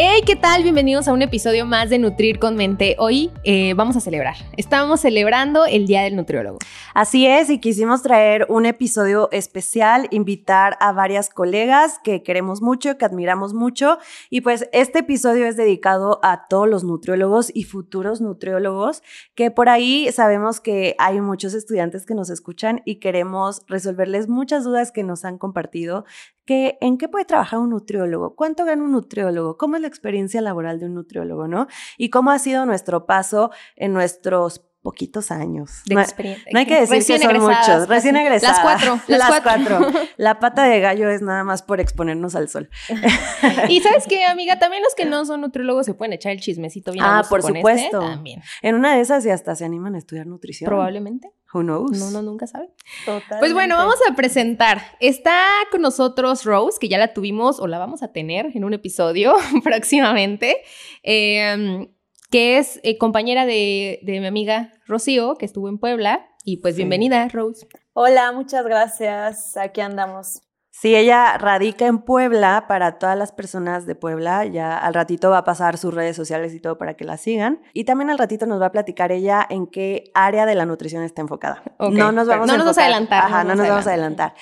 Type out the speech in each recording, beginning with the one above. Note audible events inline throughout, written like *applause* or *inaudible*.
Hey, ¿qué tal? Bienvenidos a un episodio más de Nutrir con Mente. Hoy eh, vamos a celebrar. Estamos celebrando el Día del Nutriólogo. Así es, y quisimos traer un episodio especial, invitar a varias colegas que queremos mucho, que admiramos mucho. Y pues este episodio es dedicado a todos los nutriólogos y futuros nutriólogos, que por ahí sabemos que hay muchos estudiantes que nos escuchan y queremos resolverles muchas dudas que nos han compartido en qué puede trabajar un nutriólogo, cuánto gana un nutriólogo, cómo es la experiencia laboral de un nutriólogo, ¿no? Y cómo ha sido nuestro paso en nuestros poquitos años. De no, experiencia. No hay que decir que son muchos. Recién egresadas. *laughs* Las cuatro. Las, cuatro. *laughs* La pata de gallo es nada más por exponernos al sol. *laughs* y sabes qué, amiga, también los que no son nutriólogos se pueden echar el chismecito bien. Ah, por con supuesto. Este también. En una de esas y hasta se animan a estudiar nutrición. Probablemente. Who knows? No, no, nunca sabe. Totalmente. Pues bueno, vamos a presentar. Está con nosotros Rose, que ya la tuvimos o la vamos a tener en un episodio *laughs* próximamente. Eh, que es eh, compañera de, de, mi amiga Rocío, que estuvo en Puebla. Y pues Sí. bienvenida, Rose. Hola, muchas gracias. Aquí andamos. Sí, ella radica en Puebla para todas las personas de Puebla. Ya al ratito va a pasar sus redes sociales y todo para que la sigan. Y también al ratito nos va a platicar ella en qué área de la nutrición está enfocada. No nos vamos no a nos vamos a enfocar- adelantar, Ajá, no nos vamos a adelantar.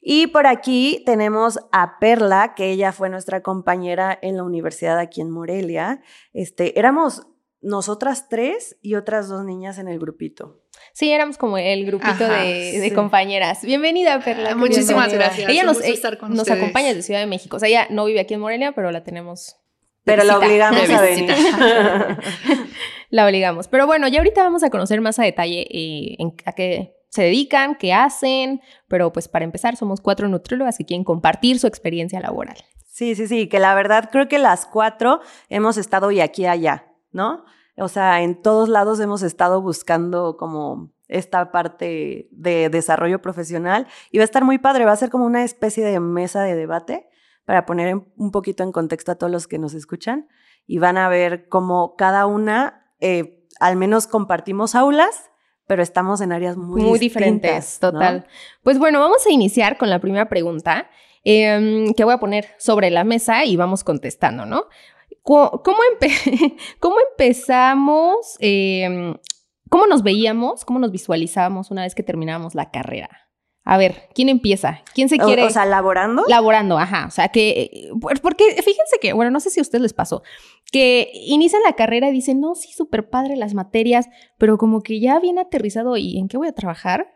Y por aquí tenemos a Perla, que ella fue nuestra compañera en la universidad aquí en Morelia. Este, éramos nosotras tres y otras dos niñas en el grupito. Sí, éramos como el grupito Ajá, de, de sí. compañeras. Bienvenida, Perla. Ah, muchísimas bienvenida. gracias, Ella nos, eh, estar con nos ustedes. acompaña desde Ciudad de México. O sea, ella no vive aquí en Morelia, pero la tenemos. Pero la obligamos a venir. *laughs* La obligamos. Pero bueno, ya ahorita vamos a conocer más a detalle eh, en- a qué se dedican, qué hacen. Pero pues para empezar, somos cuatro nutriólogas que quieren compartir su experiencia laboral. Sí, sí, sí, que la verdad creo que las cuatro hemos estado y aquí allá, ¿no? O sea, en todos lados hemos estado buscando como esta parte de desarrollo profesional y va a estar muy padre, va a ser como una especie de mesa de debate para poner un poquito en contexto a todos los que nos escuchan y van a ver cómo cada una, eh, al menos compartimos aulas, pero estamos en áreas muy, Muy, diferentes, ¿no? total. Pues bueno, vamos a iniciar con la primera pregunta em, que voy a poner sobre la mesa y vamos contestando, ¿no? ¿Cómo, empe- *laughs* cómo empezamos? em, ¿Cómo nos veíamos? ¿Cómo nos visualizábamos una vez que terminábamos la carrera? A ver, ¿quién empieza? ¿Quién se quiere? o sea, laborando. Laborando, ajá. O sea, que. por- Porque fíjense que, bueno, no sé si a ustedes les pasó, que inician la carrera y dicen, no, sí, súper padre las materias, pero como que ya bien aterrizado y en qué voy a trabajar,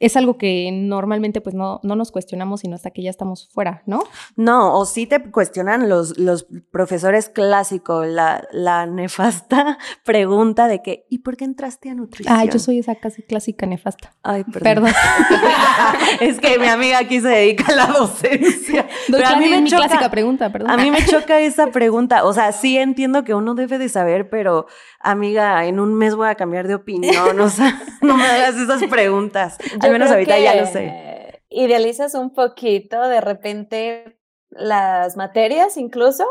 es algo que normalmente pues no, no nos cuestionamos sino hasta que ya estamos fuera, ¿no? No, o sí te cuestionan los, los profesores clásicos, la, la nefasta *laughs* pregunta de que, ¿y por qué entraste a nutrición? Ah, yo soy esa casi clásica nefasta. Ay, perdón. Perdón. *laughs* es que mi amiga aquí se dedica a la docencia. *laughs* Pero a mí me mi choca- clásica pregunta, perdón. A mí me choca esa pregunta. O sea, sí entiendo que uno debe de saber, pero amiga, en un mes voy a cambiar de opinión. O sea, no me hagas esas preguntas. Al menos ahorita ya lo sé. Idealizas un poquito de repente las materias incluso,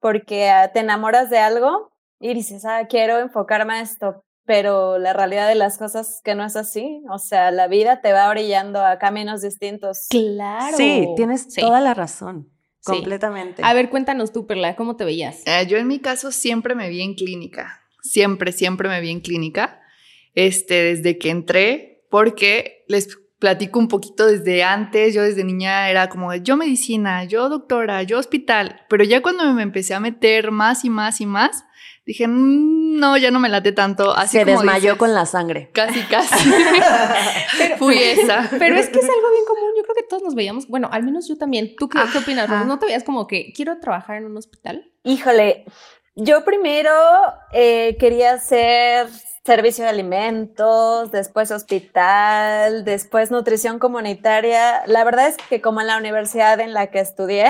porque ah, te enamoras de algo y dices, ah, quiero enfocarme a esto, pero la realidad de las cosas es que no es así. O sea, la vida te va brillando a caminos distintos. Claro. Sí, tienes Sí. toda la razón. Sí. Completamente. A ver, cuéntanos tú, Perla, ¿cómo te veías? Eh, yo en mi caso siempre me vi en clínica. Siempre, siempre me vi en clínica. Este, desde que entré, porque les platico un poquito desde antes. Yo desde niña era como yo medicina, yo doctora, yo hospital. Pero ya cuando me empecé a meter más y más y más, dije, "Mm, no, ya no me late tanto. Así se como desmayó dices, con la sangre. Casi, casi. *laughs* Fui esa. Pero es que es algo bien común. Yo creo que todos nos veíamos. Bueno, al menos yo también. ¿Tú qué, qué opinas. ¿No te veías como que quiero trabajar en un hospital? Híjole, yo primero eh, quería hacer servicio de alimentos, después hospital, después nutrición comunitaria. La verdad es que como en la universidad en la que estudié,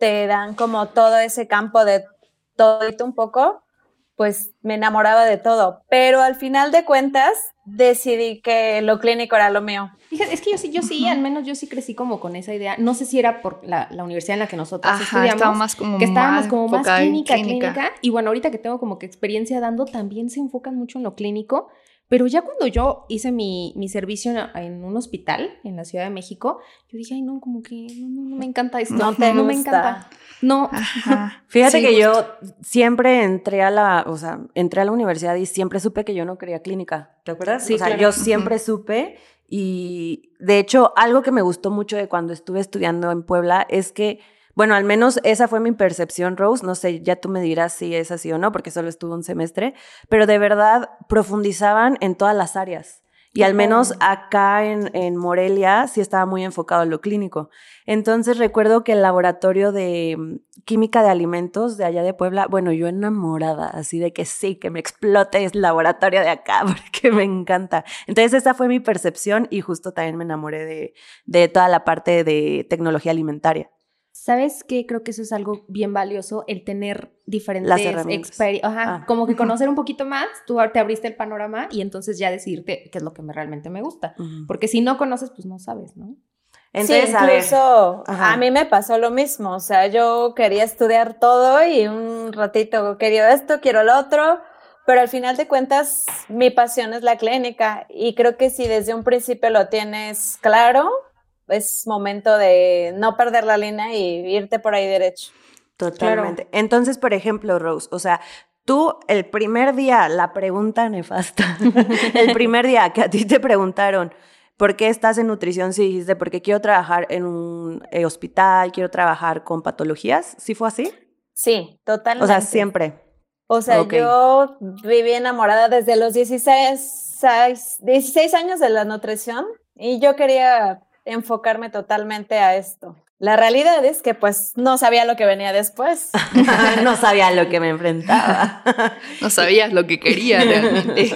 te dan como todo ese campo de todo un poco, pues me enamoraba de todo, pero al final de cuentas decidí que lo clínico era lo mío. Fíjate, es que yo sí, yo sí, al menos yo sí crecí como con esa idea. No sé si era por la, la universidad en la que nosotros Ajá, estudiamos. estaba más como que estábamos más como más en clínica, clínica, Y bueno, ahorita que tengo como que experiencia dando, también se enfocan mucho en lo clínico. Pero ya cuando yo hice mi, mi servicio en, un hospital en la Ciudad de México, yo dije, ay, no, como que no, no, no me encanta esto. No te me gusta. encanta. No. Ajá. *laughs* Fíjate Sí, que yo siempre entré a la, o sea, entré a la universidad y siempre supe que yo no quería clínica. ¿Te acuerdas? Sí, o sea, claro. yo siempre supe y de hecho algo que me gustó mucho de cuando estuve estudiando en Puebla es que, bueno, al menos esa fue mi percepción, Rose. No sé, ya tú me dirás si es así o no, porque solo estuve un semestre, pero de verdad profundizaban en todas las áreas. Y al menos acá en, en Morelia sí estaba muy enfocado en lo clínico. Entonces recuerdo que el laboratorio de mm, química de alimentos de allá de Puebla, bueno, yo enamorada, así de que sí, que me explote el laboratorio de acá, *laughs* porque me encanta. Entonces esa fue mi percepción y justo también me enamoré de, de toda la parte de tecnología alimentaria. ¿Sabes qué? Creo que eso es algo bien valioso, el tener diferentes Las herramientas. experi- Ajá, Ah. como que conocer un poquito más, tú te abriste el panorama y entonces ya decidirte qué es lo que me, realmente me gusta. Ujú. Porque si no conoces, pues no sabes, ¿no? Entonces, sí, a ver, incluso Ajá. a mí me pasó lo mismo, o sea, yo quería estudiar todo y un ratito quería esto, quiero lo otro, pero al final de cuentas mi pasión es la clínica y creo que si desde un principio lo tienes claro, es momento de no perder la línea y irte por ahí derecho. Totalmente. Entonces, por ejemplo, Rose, o sea, tú el primer día, la pregunta nefasta, *laughs* el primer día que a ti te preguntaron, ¿por qué estás en nutrición? Si dijiste, porque quiero trabajar en un eh, hospital, quiero trabajar con patologías, ¿sí fue así? Sí, totalmente. O sea, siempre. O sea, yo viví enamorada desde los 16, 16 años de la nutrición y yo quería enfocarme totalmente a esto. La realidad es que pues no sabía lo que venía después. *laughs* no sabía lo que me enfrentaba. *laughs* No sabías lo que quería *laughs* realmente.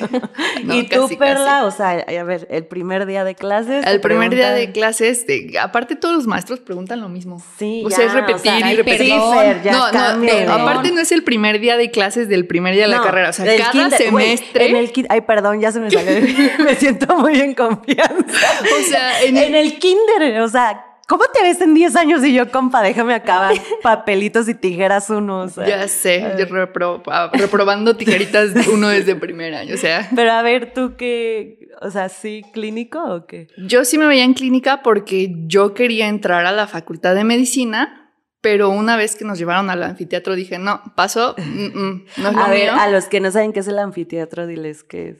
No, y tú, casi, Perla, casi. o sea, a ver, el primer día de clases. Te primer día de clases, de- aparte todos los maestros preguntan lo mismo. Sí, O ya, sea, es repetir sea, y repetir. Sí, Perdón. Fer, ya no, no, de- aparte no es el primer día de clases del primer día de la No, carrera. O sea, cada kinder, semestre. en el ay, perdón, ya se me salió. me siento muy en confianza. o sea, en En el, el kinder, o sea, ¿cómo te ves en 10 años y yo, compa, déjame acabar *laughs* papelitos y tijeras uno? o sea. ya sé, yo repro- ah, reprobando tijeritas uno desde primer año. O sea, *laughs* Pero a ver, ¿tú qué? O sea, ¿sí clínico o qué? yo sí me veía en clínica porque yo quería entrar a la facultad de medicina. Pero una vez que nos llevaron al anfiteatro dije, no, paso, mm, mm, no es lo A ver, mío. a los que no saben qué es el anfiteatro, diles qué es.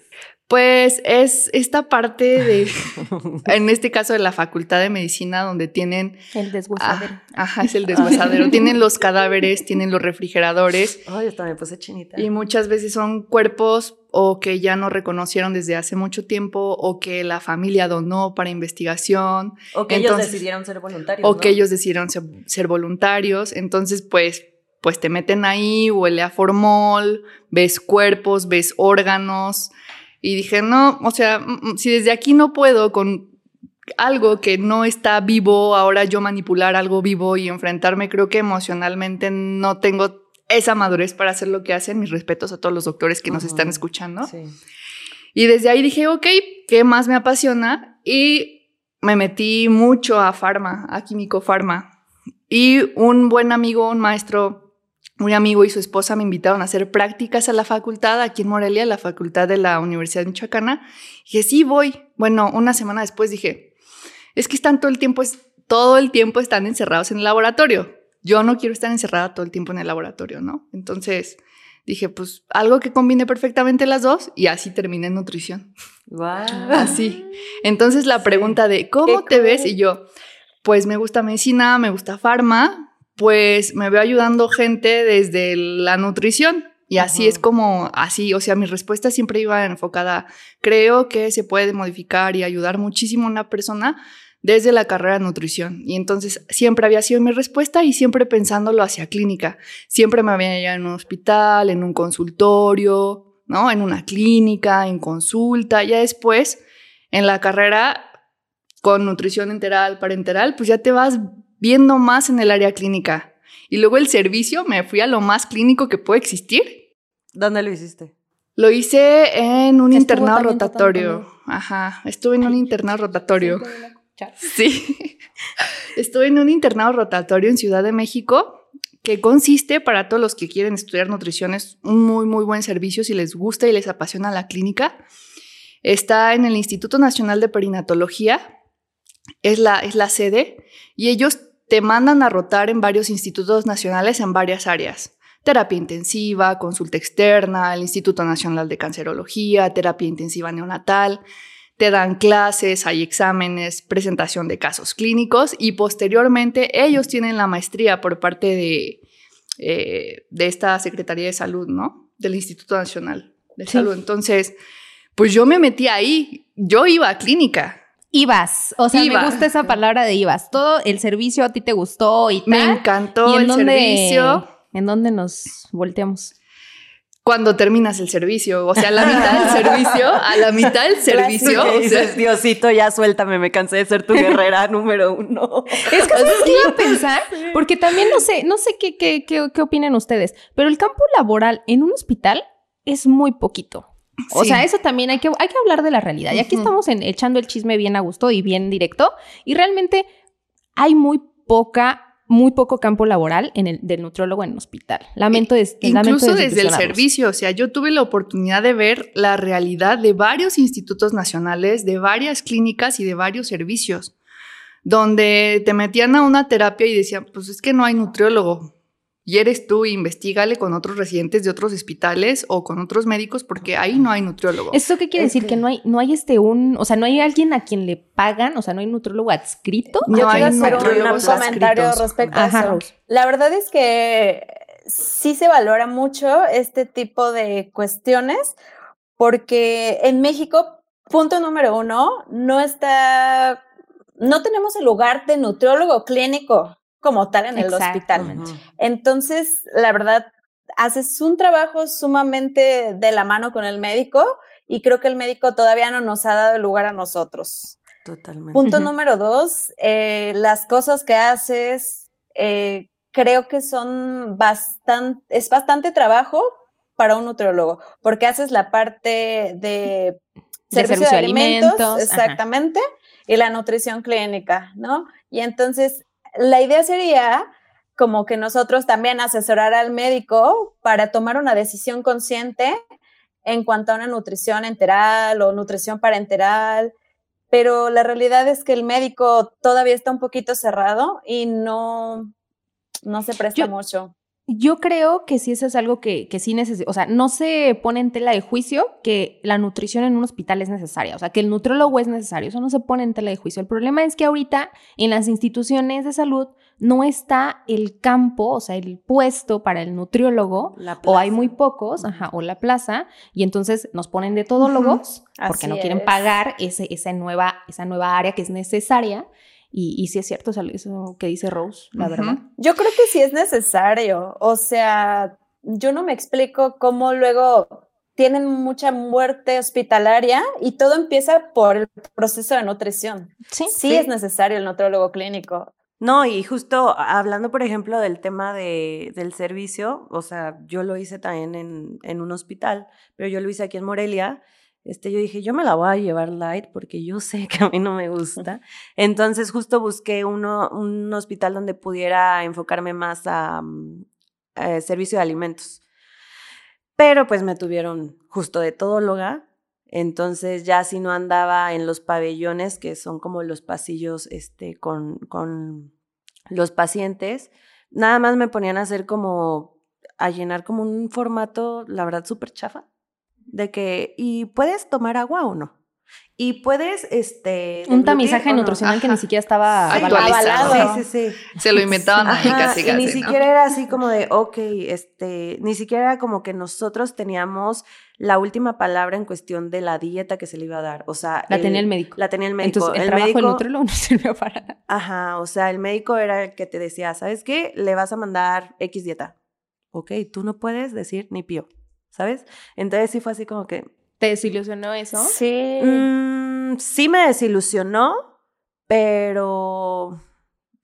Pues es esta parte de, *laughs* en este caso de la Facultad de Medicina, donde tienen, El deshuesadero. ah, ajá, es el deshuesadero, *laughs* tienen los cadáveres, tienen los refrigeradores Ay, hasta me puse chinita. y muchas veces son cuerpos o que ya no reconocieron desde hace mucho tiempo o que la familia donó para investigación o que ellos decidieron ser voluntarios. o ¿no? que ellos decidieron ser, ser voluntarios, entonces pues pues te meten ahí, huele a formol, ves cuerpos, ves órganos y dije, no, o sea, mm, si desde aquí no puedo con algo que no está vivo, ahora yo manipular algo vivo y enfrentarme, creo que emocionalmente no tengo esa madurez para hacer lo que hacen. Mis respetos a todos los doctores que nos están escuchando. Sí. Y desde ahí dije, ok, ¿qué más me apasiona? Y me metí mucho a farma, a químico farma. Y un buen amigo, un maestro, un amigo y su esposa me invitaron a hacer prácticas a la facultad, aquí en Morelia, la facultad de la Universidad Michoacana. Y dije, sí, voy. Bueno, una semana después dije, es que están todo el tiempo, todo el tiempo están encerrados en el laboratorio. Yo no quiero estar encerrada todo el tiempo en el laboratorio, ¿no? Entonces dije, pues algo que combine perfectamente las dos y así terminé en nutrición. Guau. Así. Entonces la pregunta de ¿cómo te ves? Y yo, pues me gusta medicina, me gusta farma, pues me veo ayudando gente desde la nutrición. Y así es como, así, o sea, mi respuesta siempre iba enfocada, creo que se puede modificar y ayudar muchísimo a una persona desde la carrera de nutrición. Y entonces siempre había sido mi respuesta y siempre pensándolo hacia clínica. Siempre me había ido en un hospital, en un consultorio, ¿no? En una clínica, en consulta. Ya después, en la carrera con nutrición enteral, parenteral, pues ya te vas viendo más en el área clínica. Y luego el servicio, me fui a lo más clínico que puede existir, ¿Dónde lo hiciste? Lo hice en un Estuvo internado rotatorio. Ajá, estuve en un internado rotatorio. Sí. *laughs* Estuve en un internado rotatorio en Ciudad de México que consiste para todos los que quieren estudiar nutrición es un muy muy buen servicio si les gusta y les apasiona la clínica. Está en el Instituto Nacional de Perinatología. Es la, es la sede y ellos te mandan a rotar en varios institutos nacionales en varias áreas. Terapia intensiva, consulta externa, el Instituto Nacional de Cancerología, terapia intensiva neonatal. Te dan clases, hay exámenes, presentación de casos clínicos y posteriormente ellos tienen la maestría por parte de, eh, de esta Secretaría de Salud, ¿no? Del Instituto Nacional de Sí. Salud. Entonces, pues yo me metí ahí, yo iba a clínica. Ibas, o sea, Iba. me gusta esa palabra de ibas. Todo el servicio a ti te gustó y tal. Me encantó ¿Y en el dónde, servicio. ¿En dónde nos volteamos? Cuando terminas el servicio, o sea, a la mitad del servicio, a la mitad del servicio, ¿Qué o sea, dices, Diosito, ya suéltame, me cansé de ser tu guerrera *laughs* número uno. Es que ¿sabes qué iba a pensar, porque también no sé, no sé qué, qué, qué, qué opinan ustedes, pero el campo laboral en un hospital es muy poquito. O Sí. sea, eso también hay que, hay que hablar de la realidad. Y aquí estamos en- echando el chisme bien a gusto y bien directo. Y realmente hay muy poca, muy poco campo laboral en el, del nutriólogo en un hospital. Lamento, des- lamento Incluso desde el servicio, o sea, yo tuve la oportunidad de ver la realidad de varios institutos nacionales, de varias clínicas y de varios servicios, donde te metían a una terapia y decían, pues es que no hay nutriólogo. Y eres tú, investigale con otros residentes de otros hospitales o con otros médicos porque ahí no hay nutriólogo. ¿Eso qué quiere Es decir? Que... que- no hay, no hay este un, o sea, no hay alguien a quien le pagan, o sea, no hay nutriólogo adscrito. No Yo hay quiero hacer un, nutriólogos comentario adscritos. respecto a eso. La verdad es que sí se valora mucho este tipo de cuestiones porque en México, punto número uno, no está, no tenemos el lugar de nutriólogo clínico como tal en el Exacto. hospital. Entonces, la verdad, haces un trabajo sumamente de la mano con el médico y creo que el médico todavía no nos ha dado el lugar a nosotros. Totalmente. Punto número dos, eh, las cosas que haces, eh, creo que son bastante, es bastante trabajo para un nutriólogo, porque haces la parte de servicio de, alimentos, exactamente, y la nutrición clínica, ¿no? Y entonces, la idea sería como que nosotros también asesorar al médico para tomar una decisión consciente en cuanto a una nutrición enteral o nutrición parenteral, pero la realidad es que el médico todavía está un poquito cerrado y no, no se presta Yo- mucho. Yo creo que sí eso es algo que, que sí necesita, o sea, no se pone en tela de juicio que la nutrición en un hospital es necesaria, o sea, que el nutriólogo es necesario, eso no se pone en tela de juicio. El problema es que ahorita en las instituciones de salud no está el campo, o sea, el puesto para el nutriólogo, La o hay muy pocos, ajá, o la plaza, y entonces nos ponen de todólogos porque Así no quieren es. pagar ese, esa, nueva, esa nueva área que es necesaria. Y, y sí es cierto o sea, eso que dice Rose, la verdad. Yo creo que sí es necesario. O sea, yo no me explico cómo luego tienen mucha muerte hospitalaria y todo empieza por el proceso de nutrición. Sí. Sí, Sí. es necesario el nutriólogo clínico. No, y justo hablando, por ejemplo, del tema de, del servicio, o sea, yo lo hice también en, en un hospital, pero yo lo hice aquí en Morelia. Este, yo dije, yo me la voy a llevar light porque yo sé que a mí no me gusta. *laughs* Entonces, justo busqué uno, un hospital donde pudiera enfocarme más a, mm, eh, servicio de alimentos. Pero pues me tuvieron justo de todóloga. Entonces ya si no andaba en los pabellones, que son como los pasillos este, con, con los pacientes, nada más me ponían a hacer como, a llenar como un formato, la verdad, súper chafa, de que, ¿y puedes tomar agua o no? Y puedes, este... Un tamizaje o no? nutricional que ni siquiera estaba Actualizado. avalado. Sí, sí, sí. Se lo inventaban ahí Ajá, casi y casi. ni ¿no? siquiera era así como de, ok, este, ni siquiera era como que nosotros teníamos la última palabra en cuestión de la dieta que se le iba a dar. O sea, La tenía el médico. La tenía el médico. Entonces, el, el trabajo del médico, nutriólogo no *laughs* sirvió para nada. ajá, o sea, el médico era el que te decía, ¿sabes qué? Le vas a mandar X dieta. Ok, tú no puedes decir ni pío, ¿sabes? Entonces sí fue así como que, ¿Te desilusionó eso? Sí. Mm, sí me desilusionó, pero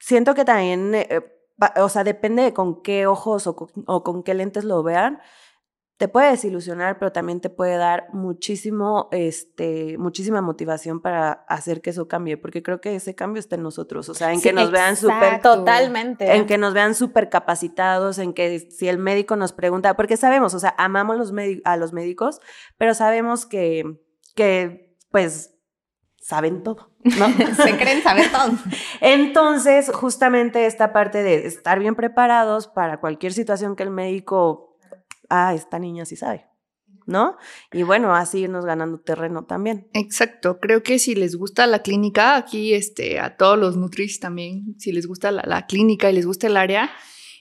siento que también, eh, va- o sea, depende de con qué ojos o con, o con qué lentes lo vean. Te puede desilusionar, pero también te puede dar muchísimo, este, muchísima motivación para hacer que eso cambie, porque creo que ese cambio está en nosotros, o sea, en Sí, que nos vean súper. Totalmente. en que nos vean súper capacitados, en que si el médico nos pregunta, porque sabemos, o sea, amamos los a los médicos, pero sabemos que, que pues, saben todo, ¿no? *laughs* Se creen saber todo. *laughs* Entonces, justamente esta parte de estar bien preparados para cualquier situación que el médico, ah, esta niña sí sabe, ¿no? Y bueno, así irnos ganando terreno también. Exacto, creo que si les gusta la clínica, aquí este, a todos los Nutris también, si les gusta la, la clínica y les gusta el área,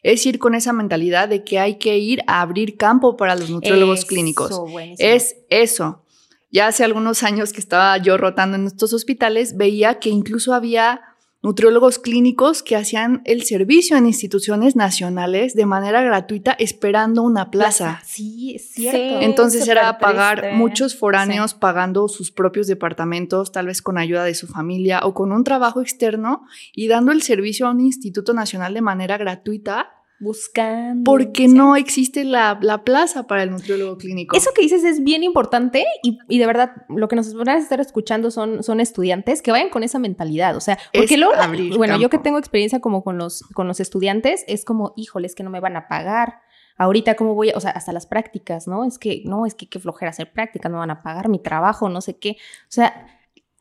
es ir con esa mentalidad de que hay que ir a abrir campo para los nutriólogos Eso, clínicos. buenísimo. Es eso. Ya hace algunos años que estaba yo rotando en estos hospitales, veía que incluso había nutriólogos clínicos que hacían el servicio en instituciones nacionales de manera gratuita esperando una plaza. Sí, es cierto. Sí. Entonces era pagar triste. muchos foráneos pagando sus propios departamentos, tal vez con ayuda de su familia o con un trabajo externo y dando el servicio a un instituto nacional de manera gratuita Buscando. porque sí. no existe la, la plaza para el nutriólogo clínico. Eso que dices es bien importante y, y de verdad lo que nos van a estar escuchando son, son estudiantes que vayan con esa mentalidad. O sea, porque Es luego, bueno, yo que tengo experiencia como con los, con los estudiantes, es como, híjoles, que no me van a pagar. Ahorita, ¿cómo voy? a- O sea, hasta las prácticas, ¿no? Es que, no, es que qué flojera hacer prácticas, no van a pagar mi trabajo, no sé qué. O sea,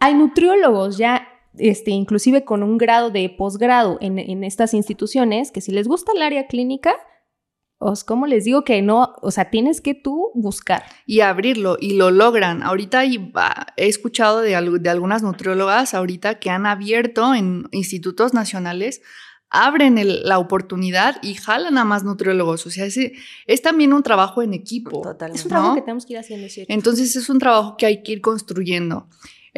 hay nutriólogos ya, este, inclusive con un grado de posgrado en, en estas instituciones, que si les gusta el área clínica, os, ¿cómo les digo que no? O sea, tienes que tú buscar. y abrirlo y lo logran. Ahorita va- he escuchado de, al- de algunas nutriólogas ahorita que han abierto en institutos nacionales, abren el- la oportunidad y jalan a más nutriólogos. O sea, es, es también un trabajo en equipo. Totalmente. Es un trabajo ¿no? que tenemos que ir haciendo, ¿cierto? Entonces es un trabajo que hay que ir construyendo.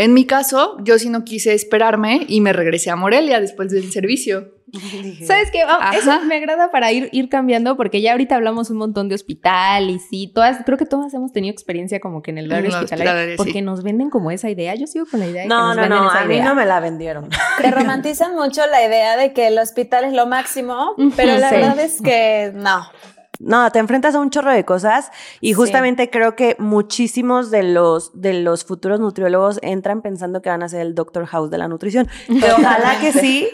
En mi caso, yo sí no quise esperarme y me regresé a Morelia después del servicio. *laughs* ¿Sabes qué? Ajá. eso me agrada para ir, ir cambiando porque ya ahorita hablamos un montón de hospital y sí, todas, creo que todas hemos tenido experiencia como que en el la hospitalaria hospitalaria, porque sí. nos venden como esa idea. Yo sigo con la idea de que No, nos no, venden no, esa a mí idea. no me la vendieron. *laughs* Te romantizan mucho la idea de que el hospital es lo máximo, *laughs* pero la sí. verdad es que no. No, te enfrentas a un chorro de cosas y Sí. justamente creo que muchísimos de los, de los futuros nutriólogos entran pensando que van a ser el Doctor House de la nutrición. *laughs* Que ojalá que sí,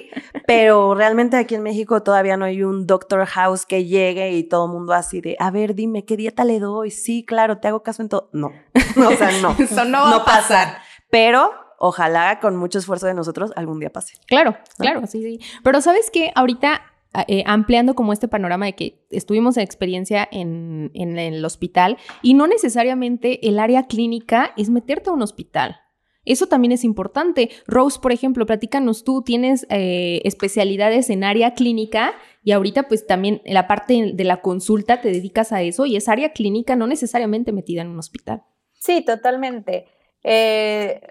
pero realmente aquí en México todavía no hay un Doctor House que llegue y todo el mundo así de, a ver, dime, ¿qué dieta le doy? Sí, claro, te hago caso en todo. No, *laughs* o sea, no. *laughs* Eso no va a pasar. Pero ojalá con mucho esfuerzo de nosotros algún día pase. Claro, claro, sí, sí. Pero sabes que ahorita, eh, ampliando como este panorama de que estuvimos en experiencia en, en el hospital y no necesariamente el área clínica es meterte a un hospital. Eso también es importante. Rose, por ejemplo, platícanos tú, tienes eh, especialidades en área clínica y ahorita pues también la parte de la consulta te dedicas a eso y es área clínica, no necesariamente metida en un hospital. Sí, totalmente. Eh,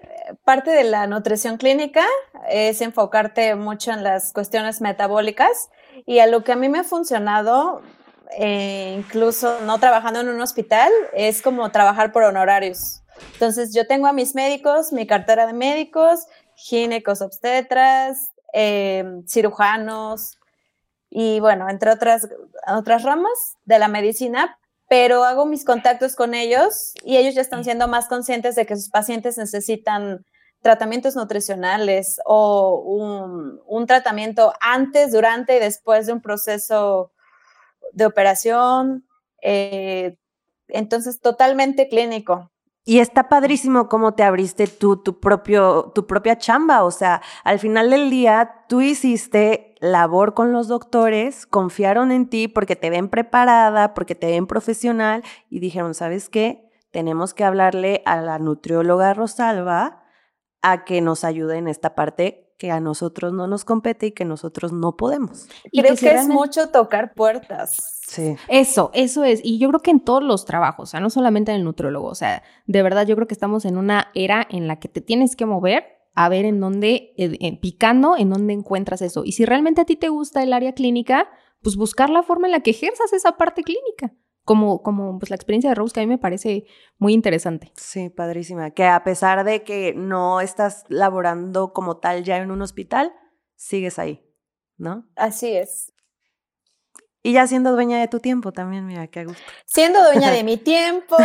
parte de la nutrición clínica es enfocarte mucho en las cuestiones metabólicas y a lo que a mí me ha funcionado, eh, incluso no trabajando en un hospital, es como trabajar por honorarios. Entonces yo tengo a mis médicos, mi cartera de médicos, ginecos obstetras, eh, cirujanos y bueno, entre otras, otras ramas de la medicina, pero hago mis contactos con ellos y ellos ya están siendo más conscientes de que sus pacientes necesitan tratamientos nutricionales o un, tratamiento antes, durante y después de un proceso de operación. Eh, entonces, totalmente clínico. Y está padrísimo cómo te abriste tú tu propio, tu propia chamba. O sea, al final del día, tú hiciste labor con los doctores, confiaron en ti porque te ven preparada, porque te ven profesional y dijeron, ¿sabes qué? Tenemos que hablarle a la nutrióloga Rosalba a que nos ayude en esta parte que a nosotros no nos compete y que nosotros no podemos. Y Creo que, si es realmente- mucho tocar puertas. Sí. Eso, eso es. Y yo creo que en todos los trabajos, o sea, no solamente en el nutrólogo, o sea, de verdad yo creo que estamos en una era en la que te tienes que mover a ver en dónde, eh, eh, picando, en dónde encuentras eso. Y si realmente a ti te gusta el área clínica, pues buscar la forma en la que ejerzas esa parte clínica. Como, como pues la experiencia de Rose, que a mí me parece muy interesante. Sí, padrísima. Que a pesar de que no estás laborando como tal ya en un hospital, sigues ahí, ¿no? Así es. Y ya siendo dueña de tu tiempo también, mira, qué gusto. Siendo dueña de *laughs* mi tiempo,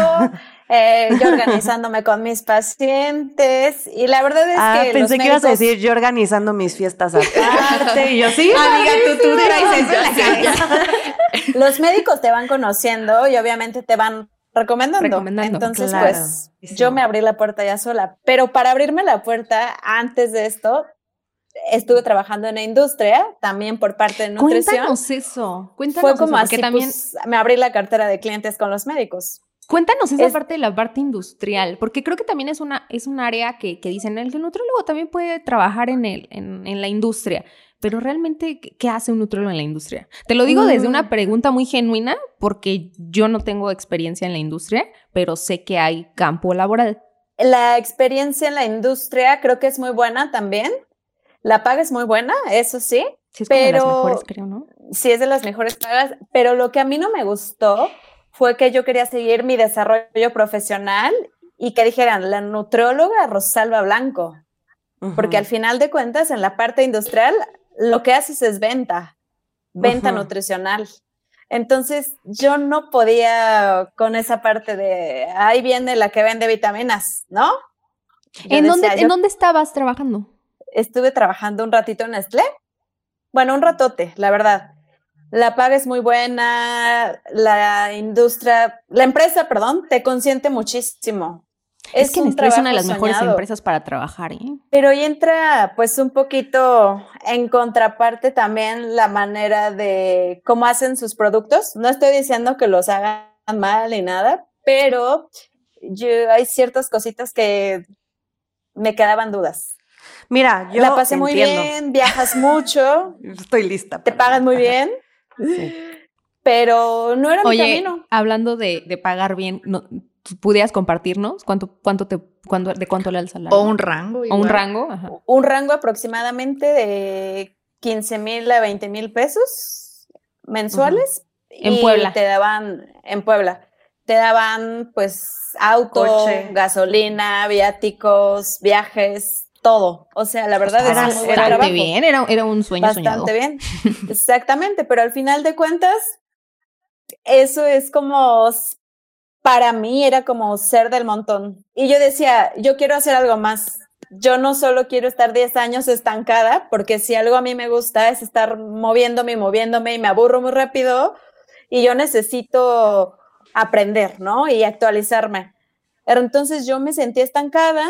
eh, yo organizándome con mis pacientes. Y la verdad es ah, que. Pensé que ibas a decir yo organizando mis fiestas aparte. y yo sí. *laughs* Amiga, tú, tú traes eso en la cabeza. *laughs* Los médicos te van conociendo y obviamente te van recomendando. Recomendando, Entonces, claro. pues, yo me abrí la puerta ya sola. Pero para abrirme la puerta, antes de esto, estuve trabajando en la industria, también por parte de nutrición. Cuéntanos eso. Cuéntanos Fue como eso, así, también pues, me abrí la cartera de clientes con los médicos. Cuéntanos esa Es- parte de la parte industrial, porque creo que también es una es un área que, que dicen el nutriólogo también puede trabajar en el en, en la industria, pero realmente ¿qué- hace un nutriólogo en la industria? Te lo digo desde Mm. una pregunta muy genuina, porque yo no tengo experiencia en la industria, pero sé que hay campo laboral. La experiencia en la industria creo que es muy buena también. La paga es muy buena, eso sí. Sí, es como de las Pero- mejores, creo, ¿no? sí es de las mejores pagas, pero lo que a mí no me gustó fue que yo quería seguir mi desarrollo profesional y que dijeran la nutrióloga Rosalba Blanco, porque al final de cuentas en la parte industrial lo que haces es venta, venta nutricional. Entonces yo no podía con esa parte de ahí viene la que vende vitaminas, ¿no? Yo ¿En dónde, ¿En dónde estabas trabajando? Estuve trabajando un ratito en Nestlé. Bueno, un ratote, la verdad. La paga es muy buena, la industria, la empresa, perdón, te consiente muchísimo. Es, que un Nestlé es una de las mejores empresas para trabajar, ¿eh? Pero ahí entra pues un poquito en contraparte también la manera de cómo hacen sus productos. No estoy diciendo que los hagan mal ni nada, pero yo, hay ciertas cositas que me quedaban dudas. Mira, yo la pasé muy entiendo. bien, viajas mucho, *laughs* Estoy lista. te pagan muy bien, Sí. pero no era mi Oye, camino. hablando de, de pagar bien, ¿no, ¿tú ¿pudieras compartirnos cuánto, cuánto te, cuándo- de cuánto le da el salario? O un rango. ¿O un rango? Ajá. Un rango aproximadamente de 15 mil a 20 mil pesos mensuales. En y Puebla. Te daban, en Puebla, te daban pues auto, Coche. gasolina, viáticos, viajes, todo. O sea, la verdad Era- es buen era bien, era, era un sueño soñado. Bastante bien. *laughs* Exactamente, pero al final de cuentas, eso es como, para mí era como ser del montón. Y yo decía, yo quiero hacer algo más. Yo no solo quiero estar 10 años estancada, porque si algo a mí me gusta es estar moviéndome y moviéndome y me aburro muy rápido y yo necesito aprender, ¿no? Y actualizarme. Pero entonces yo me sentí estancada.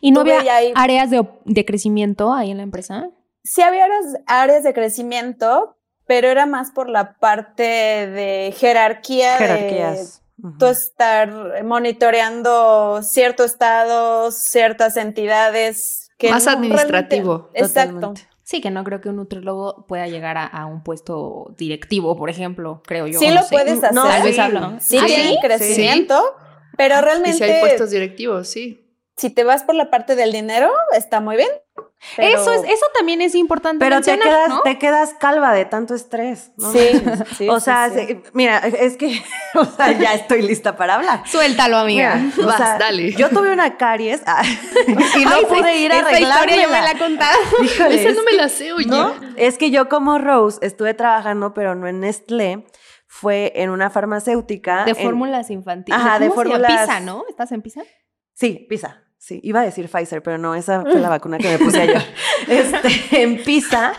¿Y no había ahí- áreas de, de crecimiento ahí en la empresa? sí había áreas, áreas de crecimiento, pero era más por la parte de jerarquía, Jerarquías. de tú estar monitoreando ciertos estados, ciertas entidades. Que Más no administrativo, Exacto. Totalmente. Sí, que no creo que un nutriólogo pueda llegar a, a un puesto directivo, por ejemplo, creo yo. Sí no lo sé. puedes hacer. No, Tal vez sí. hablo. Sí ¿Ah, tienen sí? crecimiento, pero Y realmente si hay puestos directivos, sí. Si te vas por la parte del dinero, está muy bien. pero- Eso, es, eso también es importante Pero te quedas, ¿no? te quedas calva de tanto estrés. ¿no? Sí, *laughs* sí, o sea, sí. mira, es que *laughs* o sea, ya estoy lista para hablar. Suéltalo, amiga. Mira, o Vas, sea, dale. Yo tuve una caries ah, *laughs* y no Ay, pude esa- ir a esa historia yo me la. Híjole, Esa es no me la sé, oye. ¿No? Es que yo como Rose estuve trabajando, pero no en Nestlé, fue en una farmacéutica. De en- fórmulas infantiles. Ajá, de fórmulas- Pisa, ¿no? ¿Estás en Pisa? Sí, Pisa. Sí, iba a decir Pfizer, pero no, esa fue la *laughs* vacuna que me puse yo. *laughs* Este, en Pisa.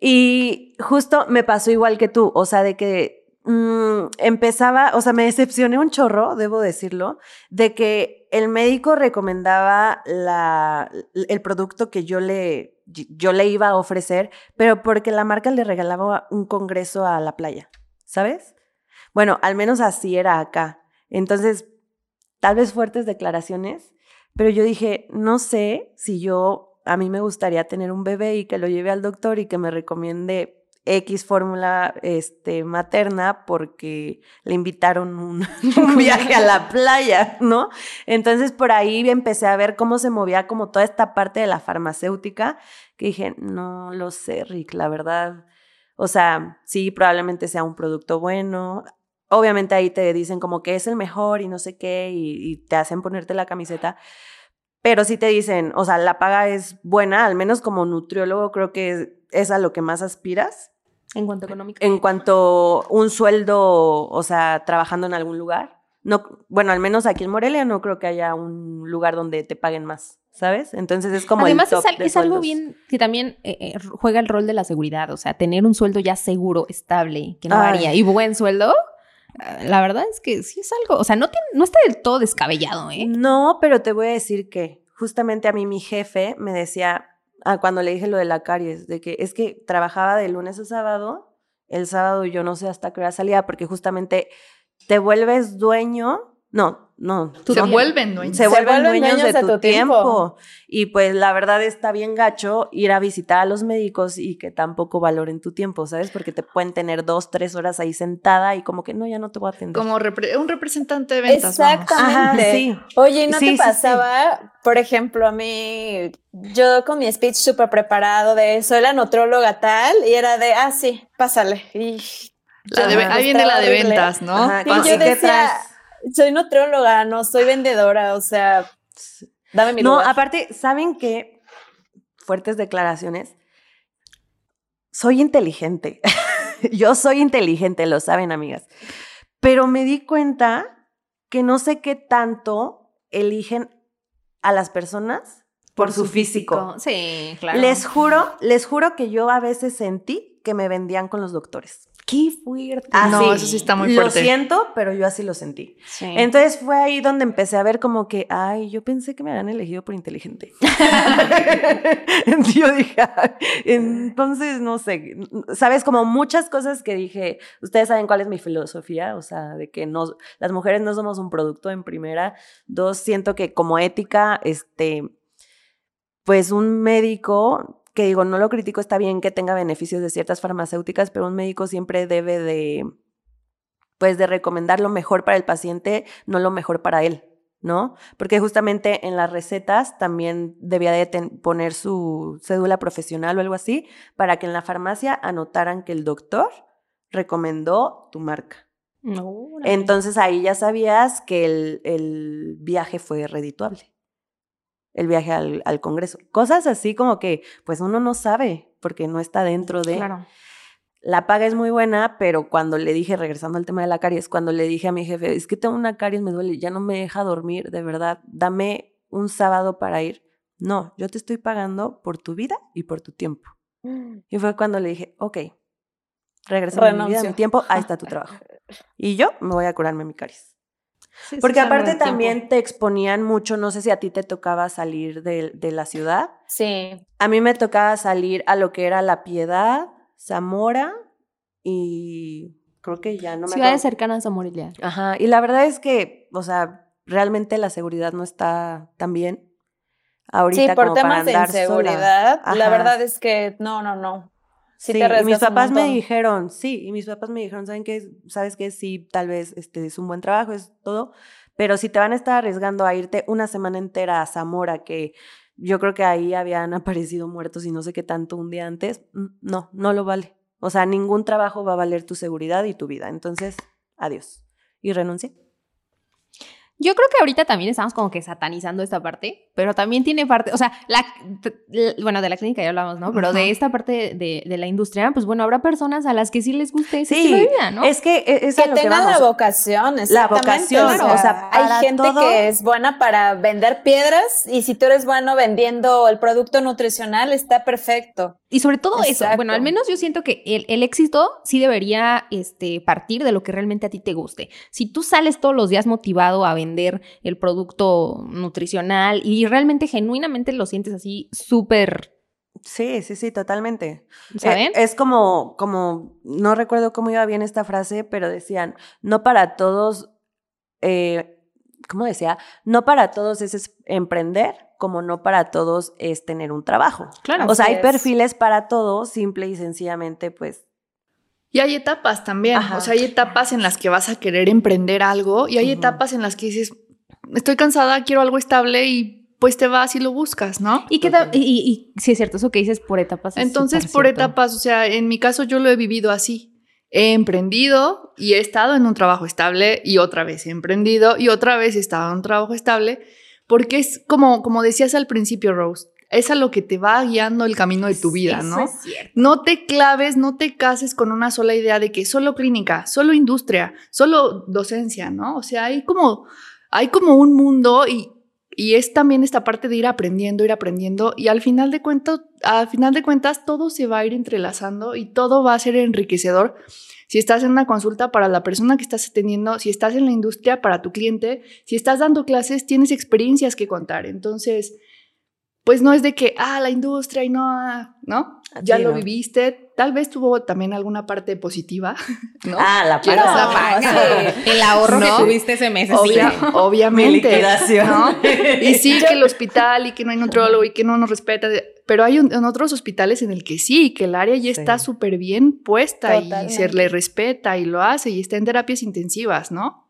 Y justo me pasó igual que tú, o sea, de que mm, empezaba, o sea, me decepcioné un chorro, debo decirlo, de que el médico recomendaba la, el producto que yo le, yo le iba a ofrecer, pero porque la marca le regalaba un congreso a la playa, ¿sabes? Bueno, al menos así era acá. Entonces, tal vez fuertes declaraciones, pero yo dije, no sé si yo, a mí me gustaría tener un bebé y que lo lleve al doctor y que me recomiende X fórmula este, materna porque le invitaron un, *laughs* un viaje a la playa, ¿no? Entonces por ahí empecé a ver cómo se movía como toda esta parte de la farmacéutica, que dije, no lo sé, Rick, la verdad. O sea, sí, probablemente sea un producto bueno. Obviamente ahí te dicen como que es el mejor y no sé qué, y, y te hacen ponerte la camiseta. Pero sí te dicen, o sea, la paga es buena, al menos como nutriólogo creo que es, es a lo que más aspiras. En cuanto a económico. en cuanto un sueldo, o sea, trabajando en algún lugar. No, bueno, al menos aquí en Morelia no creo que haya un lugar donde te paguen más, ¿sabes? Entonces es como Además, el es, top al- de es algo bien que también eh, eh, juega el rol de la seguridad, o sea, tener un sueldo ya seguro, estable, que no Ay. varía y buen sueldo. La verdad es que sí es algo, o sea, no, no está del todo descabellado, ¿eh? No, pero te voy a decir que justamente a mí mi jefe me decía, ah, cuando le dije lo de la caries, de que es que trabajaba de lunes a sábado, el sábado yo no sé hasta qué hora salía, porque justamente te vuelves dueño, no, no. Se no, vuelven dueños. Se Se vuelven, vuelven dueños, dueños de, de tu, tu tiempo. tiempo. Y pues la verdad está bien gacho ir a visitar a los médicos y que tampoco valoren tu tiempo, ¿sabes? Porque te pueden tener dos, tres horas ahí sentada y como que no, ya no te voy a atender. Como repre- un representante de ventas. Exactamente. Ajá, sí. Oye, ¿y ¿no Sí, te sí. pasaba, por ejemplo, a mí, yo con mi speech súper preparado de soy la nutróloga tal, y era de, ah, sí, pásale. Y La de, Ajá. ahí viene la de ventas, ¿no? Ajá, Y Cuando- ¿y yo qué decía, traes? Soy nutrióloga, no soy vendedora, o sea, dame mi No, lugar. aparte, ¿saben qué? Fuertes declaraciones. Soy inteligente. *laughs* Yo soy inteligente, lo saben, amigas. Pero me di cuenta que no sé qué tanto eligen a las personas por, su físico. Sí, claro. Les juro, les juro que yo a veces sentí que me vendían con los doctores. Qué fuerte. No, eso sí está muy Lo fuerte. siento, pero yo así lo sentí. Sí. Entonces fue ahí donde empecé a ver como que, ay, yo pensé que me habían elegido por inteligente. *laughs* *laughs* yo dije, entonces no sé, sabes, como muchas cosas que dije, ustedes saben cuál es mi filosofía, o sea, de que no, las mujeres no somos un producto en primera. Dos, siento que como ética, este, pues un médico, que digo, no lo critico, está bien que tenga beneficios de ciertas farmacéuticas, pero un médico siempre debe de, pues de recomendar lo mejor para el paciente, no lo mejor para él, ¿no? Porque justamente en las recetas también debía de poner su cédula profesional o algo así, para que en la farmacia anotaran que el doctor recomendó tu marca. No. Entonces ahí ya sabías que el, el viaje fue redituable. El viaje al, al Congreso. Cosas así como que, pues uno no sabe, porque no está dentro de. Claro. La paga es muy buena, pero cuando le dije, regresando al tema de la caries, cuando le dije a mi jefe, es que tengo una caries, me duele, ya no me deja dormir, de verdad, dame un sábado para ir. No, yo te estoy pagando por tu vida y por tu tiempo. Y fue cuando le dije, ok, regresa mi vida, Renuncio. mi tiempo, ahí está tu *laughs* trabajo. Y yo me voy a curarme mi caries. Sí, Porque aparte tiempo. también te exponían mucho, no sé si a ti te tocaba salir de, de la ciudad. Sí, A mí me tocaba salir a lo que era La Piedad, Zamora y creo que ya no me Ciudades acuerdo. cercanas a Morelia. Ajá, y la verdad es que, o sea, realmente la seguridad no está tan bien ahorita sí, por como para temas de sola. inseguridad, la verdad es que no, no, no. Sí, Sí, te y mis papás me dijeron, sí, y mis papás me dijeron, ¿saben qué? ¿Sabes qué? Sí, tal vez este es un buen trabajo, es todo, pero si te van a estar arriesgando a irte una semana entera a Zamora, que yo creo que ahí habían *laughs* aparecido muertos y no sé qué tanto un día antes, no, no lo vale. O sea, ningún trabajo va a valer tu seguridad y tu vida. Entonces, adiós. Y renuncié. Yo creo que ahorita también estamos como que satanizando esta parte, pero también tiene parte, o sea, la, l- bueno, de la clínica ya hablamos, ¿no? Pero Ajá. de esta parte de, de la industria, pues bueno, habrá personas a las que sí les guste ese Sí, estilo de vida, ¿no? Es que e- es Que tengan la vocación, La vocación, o sea, para hay gente todo- que es buena para vender piedras y si tú eres bueno vendiendo el producto nutricional, está perfecto. Y sobre todo eso, Exacto. bueno, al menos yo siento que el, el éxito sí debería este, partir de lo que realmente a ti te guste. Si tú sales todos los días motivado a vender el producto nutricional y realmente genuinamente lo sientes así súper, Sí, sí, sí, totalmente. ¿saben? Eh, es como, como, no recuerdo cómo iba bien esta frase, pero decían, no para todos, eh, ¿cómo decía? No para todos es, es emprender, como no para todos es tener un trabajo. claro. O sea, hay es. perfiles para todos, simple y sencillamente, pues, Y hay etapas también. Ajá. O sea, hay etapas en las que vas a querer emprender algo y hay etapas en las que dices, estoy cansada, quiero algo estable y pues te vas y lo buscas, ¿no? y, que ta- y, y- y sí es cierto, eso que dices por etapas. es Entonces, por cierto. etapas, o sea, en mi caso yo lo he vivido así. He emprendido y he estado en un trabajo estable y otra vez he emprendido y otra vez he estado en un trabajo estable porque es como, como decías al principio, Rose, es a lo que te va guiando el camino de tu vida, Eso ¿no? es cierto. No te claves, no te cases con una sola idea de que solo clínica, solo industria, solo docencia, ¿no? O sea, hay como, hay como un mundo y, y es también esta parte de ir aprendiendo, ir aprendiendo y al final de cuentas, al final de cuentas todo se va a ir entrelazando y todo va a ser enriquecedor. Si estás en una consulta para la persona que estás atendiendo, si estás en la industria para tu cliente, si estás dando clases, tienes experiencias que contar. Entonces, pues no es de que, ah, la industria y no, ah", ¿no? Ya Sí, lo no. viviste, tal vez tuvo también alguna parte positiva, *laughs* ¿no? Ah, la Quiero paga. la No, paga. sí. *laughs* El ahorro ¿No? que tuviste ese mes. Obvia- *laughs* sí. obviamente. Mi liquidación. ¿no? Y sí, que el hospital y que no hay nutrólogo y que no nos respeta, pero hay un- en otros hospitales en el que sí, que el área ya Sí. está súper bien puesta y se le respeta y lo hace y está en terapias intensivas, ¿no?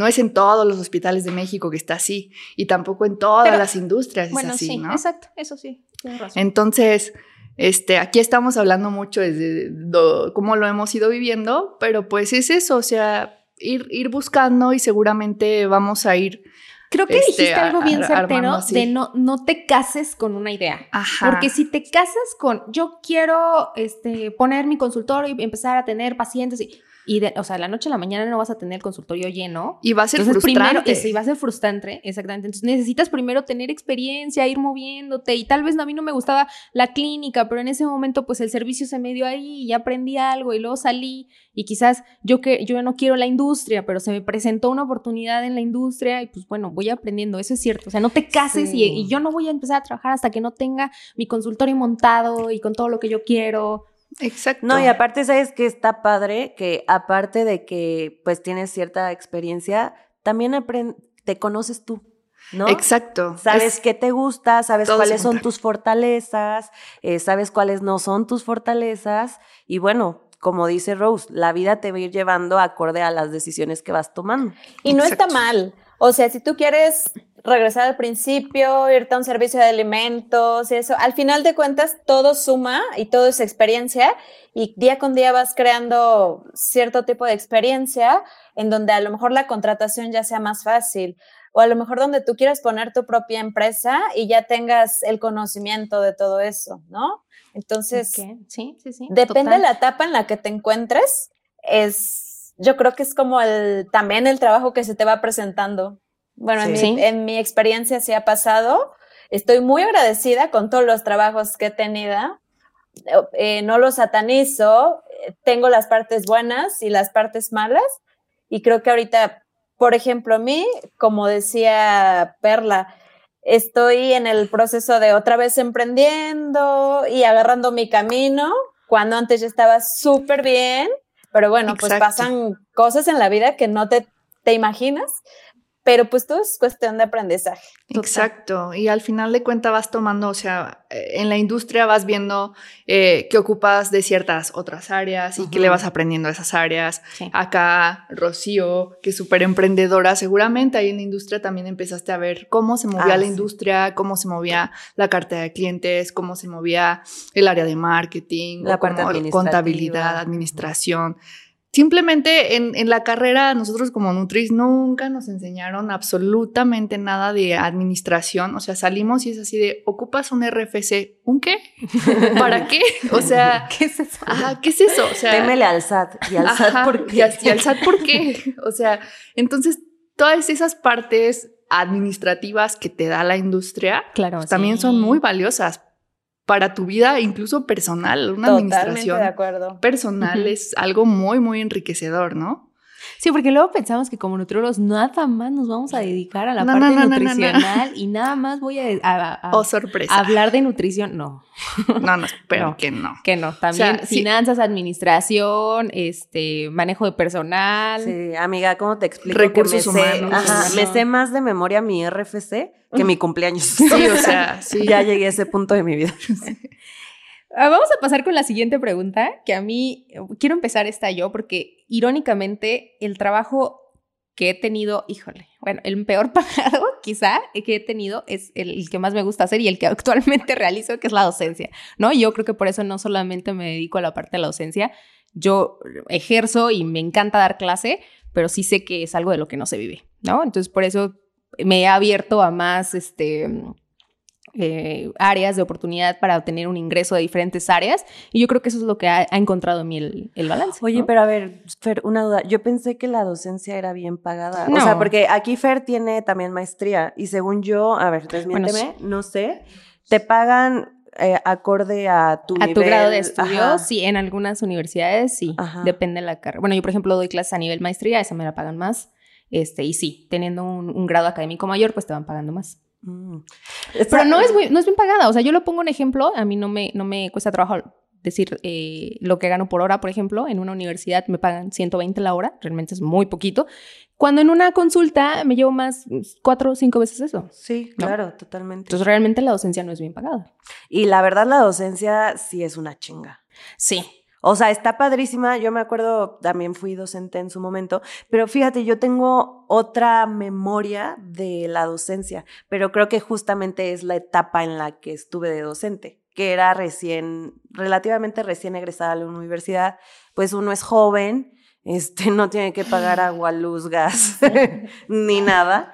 No es en todos los hospitales de México que está así y tampoco en todas Pero- las industrias Bueno, es así, sí, ¿no? exacto, eso sí, tienes razón. Entonces, este, aquí estamos hablando mucho desde do- cómo lo hemos ido viviendo, pero pues es eso, o sea, ir, ir buscando y seguramente vamos a ir. Creo que este, dijiste algo bien certero de no, no te cases con una idea. Ajá. Porque si te casas con, yo quiero este, poner mi consultorio y empezar a tener pacientes y, y de, o sea, de la noche a la mañana no vas a tener el consultorio lleno. y va a ser Entonces, frustrante. primero, eso iba a ser frustrante, exactamente. Entonces, necesitas primero tener experiencia, ir moviéndote. Y tal vez a mí no me gustaba la clínica, pero en ese momento, pues el servicio se me dio ahí y aprendí algo y luego salí. Y quizás yo que yo no quiero la industria, pero se me presentó una oportunidad en la industria y pues bueno, voy aprendiendo. Eso es cierto. O sea, no te cases Sí. y, y yo no voy a empezar a trabajar hasta que no tenga mi consultorio montado y con todo lo que yo quiero. Exacto. No, y aparte, ¿sabes que está padre? Que aparte de que pues tienes cierta experiencia, también te conoces tú, ¿no? Exacto. Sabes Es- qué te gusta, sabes todo cuáles son tus fortalezas, eh, sabes cuáles no son tus fortalezas y bueno, como dice Rose, la vida te va a ir llevando acorde a las decisiones que vas tomando. Y no Exacto. está mal. O sea, si tú quieres regresar al principio, irte a un servicio de alimentos y eso, al final de cuentas todo suma y todo es experiencia y día con día vas creando cierto tipo de experiencia en donde a lo mejor la contratación ya sea más fácil o a lo mejor donde tú quieras poner tu propia empresa y ya tengas el conocimiento de todo eso, ¿no? Entonces, Sí, sí, sí. Depende de la etapa en la que te encuentres, es, yo creo que es como el, también el trabajo que se te va presentando. Bueno, en, mi, en mi experiencia sí ha pasado. Estoy muy agradecida con todos los trabajos que he tenido. Eh, no los satanizo, eh, tengo las partes buenas y las partes malas. Y creo que ahorita, por ejemplo, a mí, como decía Perla, estoy en el proceso de otra vez emprendiendo y agarrando mi camino, cuando antes yo estaba súper bien, pero bueno, pues pasan cosas en la vida que no te, te imaginas, pero pues todo es cuestión de aprendizaje. Exacto. Y al final de cuentas vas tomando, o sea, en la industria vas viendo eh, qué ocupas de ciertas otras áreas y qué le vas aprendiendo a esas áreas. Sí. Acá, Rocío, que es súper emprendedora, seguramente ahí en la industria también empezaste a ver cómo se movía Ah, la sí. industria, cómo se movía la cartera de clientes, cómo se movía el área de marketing, La parte administrativa. contabilidad, administración. Simplemente en, en la carrera, nosotros como Nutris nunca nos enseñaron absolutamente nada de administración. O sea, salimos y es así de, ocupas un RFC. ¿Un qué? *laughs* ¿Para qué? O sea, ¿Qué es eso? ajá, ¿qué es eso? O sea, Témele al SAT. ¿Y al SAT por qué? Y al, y al SAT, ¿por qué? *laughs* O sea, entonces todas esas partes administrativas que te da la industria Claro. pues, también son muy valiosas para tu vida, incluso personal. Una Totalmente de administración acuerdo. personal es algo muy, muy enriquecedor, ¿no? Sí, porque luego pensamos que como nutriólogos nada más nos vamos a dedicar a la No, parte no, no, no, no, no. nutricional y nada más voy a, a- a- Oh, sorpresa. hablar de nutrición. No, No, no, *laughs* pero No. que no. que no. También sea, sí. finanzas, administración, este, manejo de personal. Sí, amiga, ¿cómo te explico? Recursos que me sé, humanos. ajá, Ajá. me sé más de memoria mi RFC que mi cumpleaños. *laughs* Sí, o *laughs* sea, sí. ya llegué a ese punto de mi vida. Ah, Vamos a pasar con la siguiente pregunta, que a mí quiero empezar esta yo, porque irónicamente el trabajo que he tenido, híjole, bueno, el peor *laughs* pagado quizá que he tenido es el que más me gusta hacer y el que *laughs* actualmente realizo, que es la docencia, ¿no? Yo creo que por eso no solamente me dedico a la parte de la docencia, yo ejerzo y me encanta dar clase, pero sí sé que es algo de lo que no se vive, ¿no? Entonces por eso me he abierto a más, este eh, áreas de oportunidad para obtener un ingreso de diferentes áreas. Y yo creo que eso es lo que ha, ha encontrado en mí el, el balance. Oye, ¿no? pero a ver, Fer, una duda. Yo pensé que la docencia era bien pagada. O sea, porque aquí Fer tiene también maestría y según yo, a ver, Bueno, desmiénteme, no sé, te pagan eh, acorde a tu a tu grado de estudio, Ajá. sí, en algunas universidades sí, Ajá. depende de la carrera. Bueno, yo por ejemplo doy clases a nivel maestría, esa me la pagan más. Este, y sí, teniendo un, un grado académico mayor, pues te van pagando más. Mm. Pero no es, muy- no es bien pagada. O sea, yo lo pongo en ejemplo. A mí no me, no me cuesta trabajo decir eh, lo que gano por hora, por ejemplo. En una universidad me pagan 120 la hora. Realmente es muy poquito. Cuando en una consulta me llevo más cuatro o cinco veces eso. Sí, ¿no? claro, totalmente. Entonces, realmente la docencia no es bien pagada. y la verdad, la docencia sí es una chinga. Sí. O sea, está padrísima. Yo me acuerdo, también fui docente en su momento, pero fíjate, yo tengo otra memoria de la docencia, pero creo que justamente es la etapa en la que estuve de docente, que era recién, relativamente recién egresada a la universidad, pues uno es joven, *laughs* este, no tiene que pagar agua, luz, gas, *laughs* ni nada.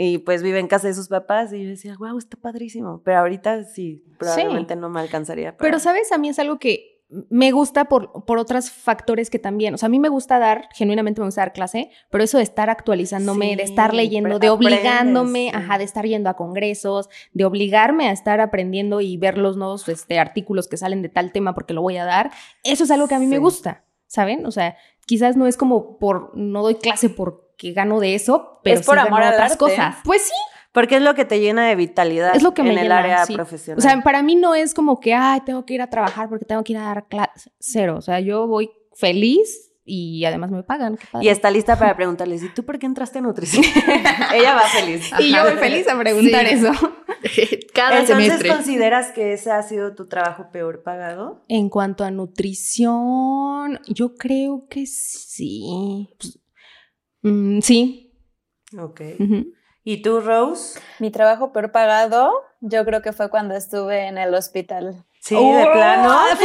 Y pues vive en casa de sus papás y yo decía, wow, está padrísimo. Pero ahorita sí, probablemente no me alcanzaría. para- Pero, ¿sabes? A mí es algo que me gusta por, por otros factores que también. O sea, a mí me gusta dar, genuinamente me gusta dar clase, pero eso de estar actualizándome, de estar leyendo, de obligándome, aprendes, sí. ajá, de estar yendo a congresos, de obligarme a estar aprendiendo y ver los nuevos este, artículos que salen de tal tema porque lo voy a dar, eso es algo que a mí me gusta, ¿saben? O sea, quizás no es como por, no doy clase porque gano de eso, pero Es por amor al otras arte. cosas. Pues sí, Porque es lo que te llena de vitalidad Es lo que me en el llena, área sí. profesional. O sea, para mí no es como que, ay, tengo que ir a trabajar porque tengo que ir a dar clases. Cero. O sea, yo voy feliz y además me pagan. qué padre. y está lista para preguntarles, ¿y tú por qué entraste a nutrición? *laughs* Ella va feliz. Y yo voy feliz a preguntar Sí. eso. *laughs* Cada Entonces, semestre. ¿consideras que ese ha sido tu trabajo peor pagado? En cuanto a nutrición, yo creo que sí. Pues, mm, sí. Ok. Ujú. ¿Y tú, Rose? Mi trabajo peor pagado, yo creo que fue cuando estuve en el hospital. Sí, Oh, de plano. Sí.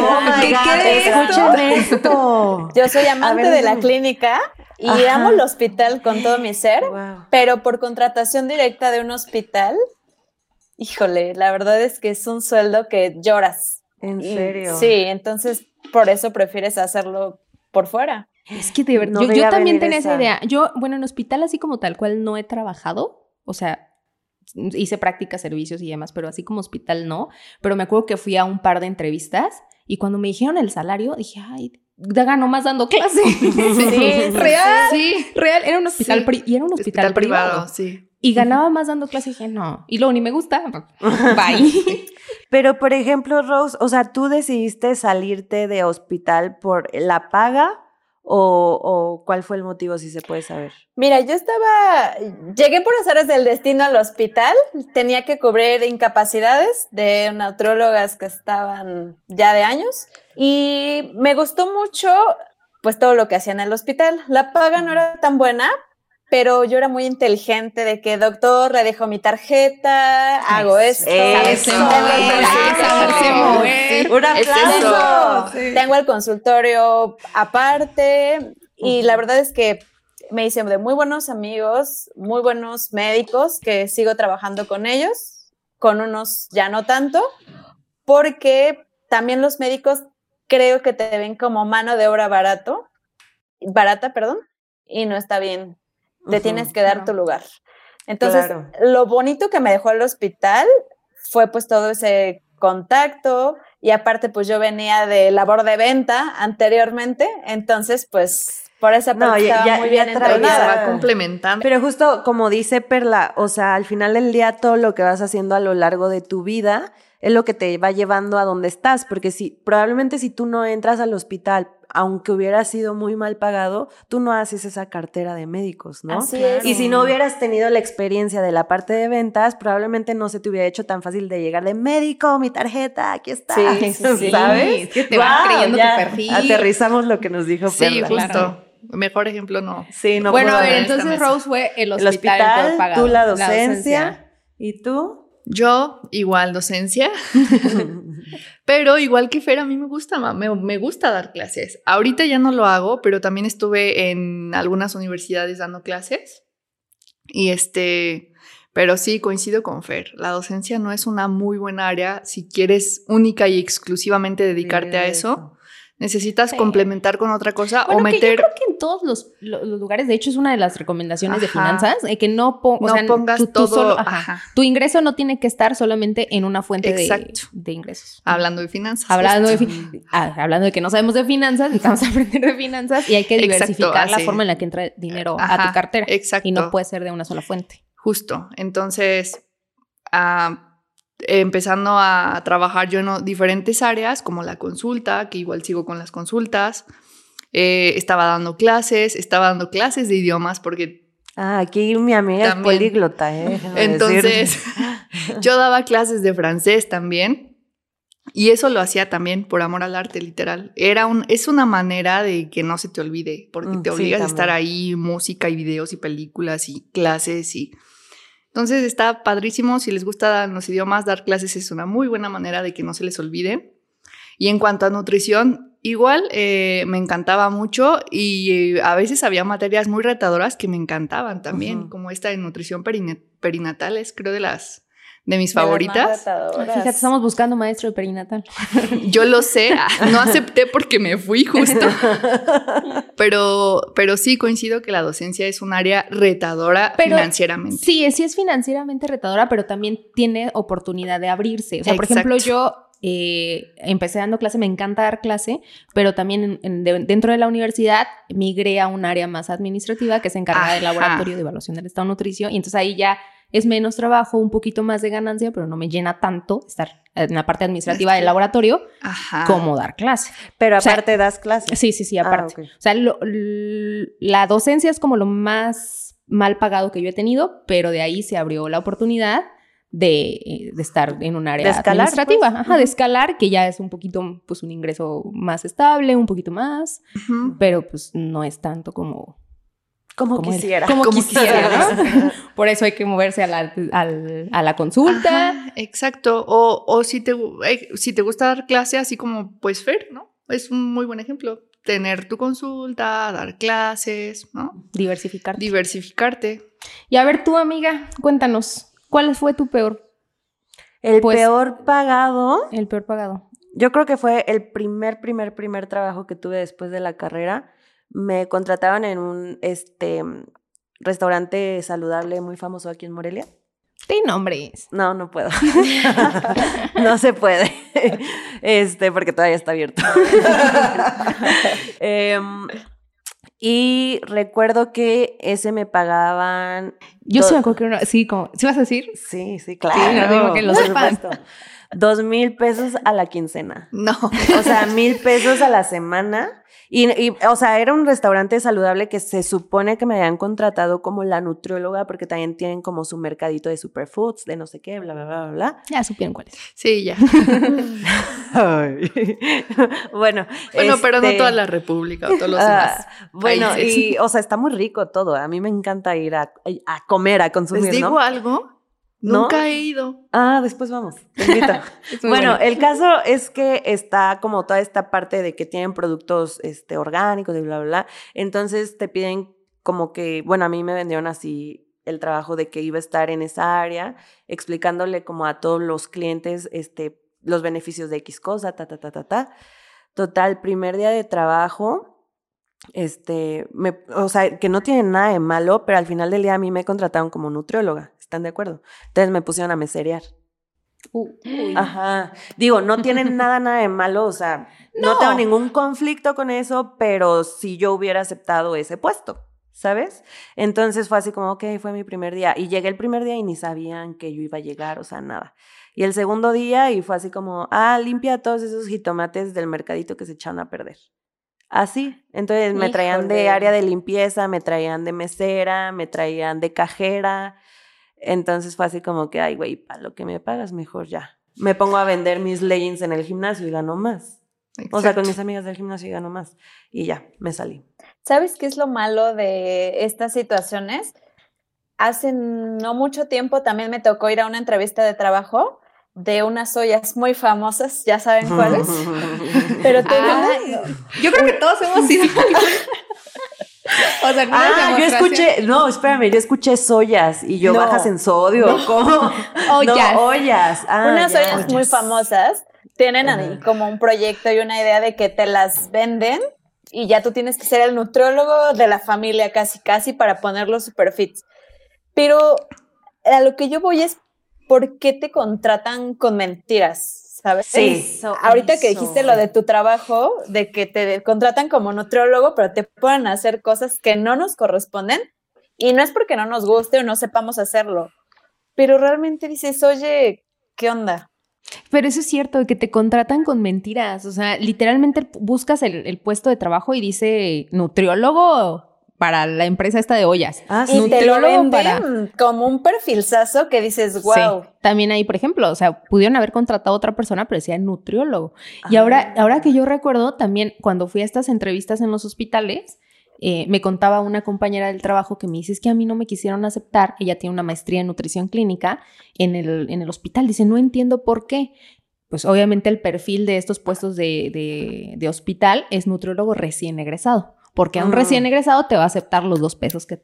Oh my ¿qué God, quede *laughs* esto? Yo soy amante ver, de la clínica y Ajá. amo el hospital con todo mi ser, Wow. pero por contratación directa de un hospital, híjole, la verdad es que es un sueldo que lloras. ¿En Y- serio? Sí, entonces por eso prefieres hacerlo por fuera. Es que de verdad, No yo, yo también tenía esa esa. idea. Yo, bueno, en hospital así como tal cual no he trabajado, o sea, hice prácticas, servicios y demás, pero así como hospital no. Pero me acuerdo que fui a un par de entrevistas y cuando me dijeron el salario, dije, ay, gano más dando clase. *laughs* Sí, *laughs* real, Sí. real. Era un hospital, Sí. pri- y era un hospital, privado. sí. Y ganaba más dando clase y dije, no. Y luego ni me gusta. *laughs* Bye. Pero, por ejemplo, Rose, o sea, ¿tú decidiste salirte de hospital por la paga o, o cuál fue el motivo, si se puede saber? Mira, yo estaba, llegué por azares del destino al hospital, tenía que cubrir incapacidades de nutriólogas que estaban ya de años y me gustó mucho pues todo lo que hacía en el hospital. La paga no era tan buena, pero yo era muy inteligente de que doctor, le dejo mi tarjeta, hago esto. Eso. Un aplauso. tengo el consultorio aparte y la verdad es que me hice de muy buenos amigos, muy buenos médicos que sigo trabajando con ellos, con unos ya no tanto, porque también los médicos creo que te ven como mano de obra barato, barata, perdón, y no está bien. Te tienes que dar claro. tu lugar. Entonces, Claro. lo bonito que me dejó el hospital fue pues todo ese contacto y aparte pues yo venía de labor de venta anteriormente, entonces pues por esa No, parte ya- estaba ya- muy ya bien entrenada. va complementando. Pero justo como dice Perla, o sea, al final del día todo lo que vas haciendo a lo largo de tu vida es lo que te va llevando a donde estás, porque si probablemente si tú no entras al hospital, aunque hubiera sido muy mal pagado, tú no haces esa cartera de médicos, ¿no? Así es. Y si no hubieras tenido la experiencia de la parte de ventas, probablemente no se te hubiera hecho tan fácil de llegar de médico, mi tarjeta, aquí está. Sí, *laughs* sí, sí. ¿Sabes? Es que te van Guau, creyendo ya tu perfil. Aterrizamos lo que nos dijo sí, Perla. justo. claro. Mejor ejemplo no. Sí, no bueno, puedo a ver, entonces. Rose fue el El hospital, hospital, peor pagado, tú la docencia. ¿Y tú? Yo, igual docencia, *laughs* pero igual que Fer, a mí me gusta, me, me gusta dar clases. Ahorita ya no lo hago, pero también estuve en algunas universidades dando clases. Y este, Pero sí, coincido con Fer. La docencia no es una muy buena área si quieres única y exclusivamente dedicarte a eso. Necesitas Sí. complementar con otra cosa Bueno, o que yo meter. creo que en todos los, lo- los lugares, de hecho, es una de las recomendaciones de finanzas, eh, que no, o sea, pongas todo, solo- ajá. ajá. Tu ingreso no tiene que estar solamente en una fuente de, de ingresos. Hablando de finanzas. Hablando de, justo. fi- ah, hablando de que no sabemos de finanzas, necesitamos *laughs* aprender de finanzas y hay que Exacto, diversificar la forma en la que entra dinero a tu cartera. Exacto. Y no puede ser de una sola fuente. Justo. Entonces, ah, empezando a trabajar yo en diferentes áreas, como la consulta, que igual sigo con las consultas. Eh, estaba dando clases, estaba dando clases de idiomas porque Ah, aquí mi amiga También. es políglota, ¿eh? Entonces *laughs* yo daba clases de francés también. Y eso lo hacía también por amor al arte, literal. Era un, es una manera de que no se te olvide, porque Mm, te sí, obligas a estar ahí, música y videos y películas y clases y... Entonces está padrísimo, si les gusta los idiomas, dar clases es una muy buena manera de que no se les olvide. Y en cuanto a nutrición, igual eh, me encantaba mucho y eh, a veces había materias muy retadoras que me encantaban también, como esta de nutrición perinatal, es creo de las de mis De favoritas. Fíjate, estamos buscando maestro de perinatal. *laughs* Yo lo sé, ah, no acepté porque me fui justo. *laughs* Pero, pero sí coincido que la docencia es un área retadora Pero- financieramente. Sí, sí es financieramente retadora, pero también tiene oportunidad de abrirse. O sea, por ejemplo, yo eh, empecé dando clase, me encanta dar clase, pero también en- en- de- dentro de la universidad migré a un área más administrativa que se encarga del Ajá. laboratorio de evaluación del estado nutricio y entonces ahí ya es menos trabajo, un poquito más de ganancia, pero no me llena tanto estar en la parte administrativa del laboratorio Ajá. como dar clase. Pero O sea, aparte das clases. Sí, sí, sí, Ah, aparte. ok. O sea, lo- la docencia es como lo más mal pagado que yo he tenido, pero de ahí se abrió la oportunidad de, eh, de estar en un área De escalar, administrativa, pues. ajá, de escalar, que ya es un poquito, pues un ingreso más estable, un poquito más, pero pues no es tanto como... Como, como era. quisiera. Como, Como quisiera, quisiera. ¿no? *laughs* Por eso hay que moverse a la, al- a la consulta. Ajá, exacto. O, o si, te, eh, si te gusta dar clase, así como pues Fer, ¿no? Es un muy buen ejemplo. Tener tu consulta, dar clases, ¿no? Diversificar. Diversificarte. y a ver, tú, amiga, cuéntanos, ¿cuál fue tu peor, El Pues- peor pagado, el peor pagado? yo creo que fue el primer, primer, primer trabajo que tuve después de la carrera. Me contrataban en un este restaurante saludable muy famoso aquí en Morelia. Sí, nombres. No, no puedo. *laughs* no se puede. *laughs* Este, porque todavía está abierto. *laughs* Em, y recuerdo que ese me pagaban. Yo sí me acuerdo que era una- sí, como, ¿sí vas a decir? Sí, sí, Sí, claro. no digo que lo sepan. Dos mil pesos a la quincena. No. O sea, *laughs* mil pesos a la semana. Y, y, o sea, era un restaurante saludable que se supone que me habían contratado como la nutrióloga porque también tienen como su mercadito de superfoods, de no sé qué, bla, bla, bla, bla. Ya supieron cuál es. Sí, ya. *laughs* bueno. Bueno, pero no este, toda la República o todos los ah, demás. bueno, países. y, o sea, está muy rico todo. A mí me encanta ir a, a comer, a consumir, Les digo ¿no? algo. ¿No? Nunca he ido. Ah, después vamos. Te invito. *laughs* Bueno, bueno. el caso es que está como toda esta parte de que tienen productos este, orgánicos y bla, bla, bla. Entonces te piden como que, bueno, a mí me vendieron así el trabajo de que iba a estar en esa área, explicándole como a todos los clientes este, los beneficios de X cosa, ta, ta, ta, ta, ta. Total, primer día de trabajo, este, me, o sea, que no tiene nada de malo, pero al final del día a mí me contrataron como nutrióloga, ¿están de acuerdo? Entonces me pusieron a meserear. Uh. Ajá. Digo, no tienen *laughs* nada, nada de malo, o sea, no. No. tengo ningún conflicto con eso, pero si yo hubiera aceptado ese puesto, ¿sabes? Entonces fue así como, ok, fue mi primer día. Y llegué el primer día y ni sabían que yo iba a llegar, o sea, nada. Y el segundo día y fue así como, ah, limpia todos esos jitomates del mercadito que se echaron a perder. Así. Entonces me traían de área de limpieza, me traían de mesera, me traían de cajera. Entonces fue así como que, ay, güey, para lo que me pagas, mejor ya. Me pongo a vender mis leggings en el gimnasio y gano más. O sea, con Exacto. mis amigas del gimnasio y gano más. Y ya, me salí. ¿Sabes qué es lo malo de estas situaciones? Hace no mucho tiempo también me tocó ir a una entrevista de trabajo de unas ollas muy famosas, ya saben cuáles. *laughs* Pero te Ah, yo creo que todos hemos sido. *laughs* *laughs* O sea, no Ah, yo escuché, no, espérame, yo escuché soyas y yo No. bajas en sodio, ¿cómo? *laughs* Ollas. No, ollas. Ah, Unas ya. ollas muy famosas tienen ahí como un proyecto y una idea de que te las venden y ya tú tienes que ser el nutriólogo de la familia casi casi para ponerlos super fits. Pero a lo que yo voy es ¿por qué te contratan con mentiras? ¿Sabes? Sí. Eso, Ahorita que dijiste lo de tu trabajo, de que te contratan como nutriólogo, pero te ponen a hacer cosas que no nos corresponden, y no es porque no nos guste o no sepamos hacerlo, pero realmente dices, oye, ¿qué onda? Pero eso es cierto, que te contratan con mentiras. O sea, literalmente buscas el, el puesto de trabajo y dice nutriólogo para la empresa esta de ollas. Ah, Y sí. te lo nutriólogo venden como un perfilzazo que dices, wow. Sí. También ahí, por ejemplo, o sea, pudieron haber contratado a otra persona, pero decía nutriólogo. Y Ah. ahora, ahora que yo recuerdo, también cuando fui a estas entrevistas en los hospitales, eh, me contaba una compañera del trabajo que me dice, es que a mí no me quisieron aceptar, ella tiene una maestría en nutrición clínica en el, en el hospital, dice, no entiendo por qué. Pues obviamente el perfil de estos puestos de, de- de hospital es nutriólogo recién egresado, porque a un recién egresado te va a aceptar los dos pesos que,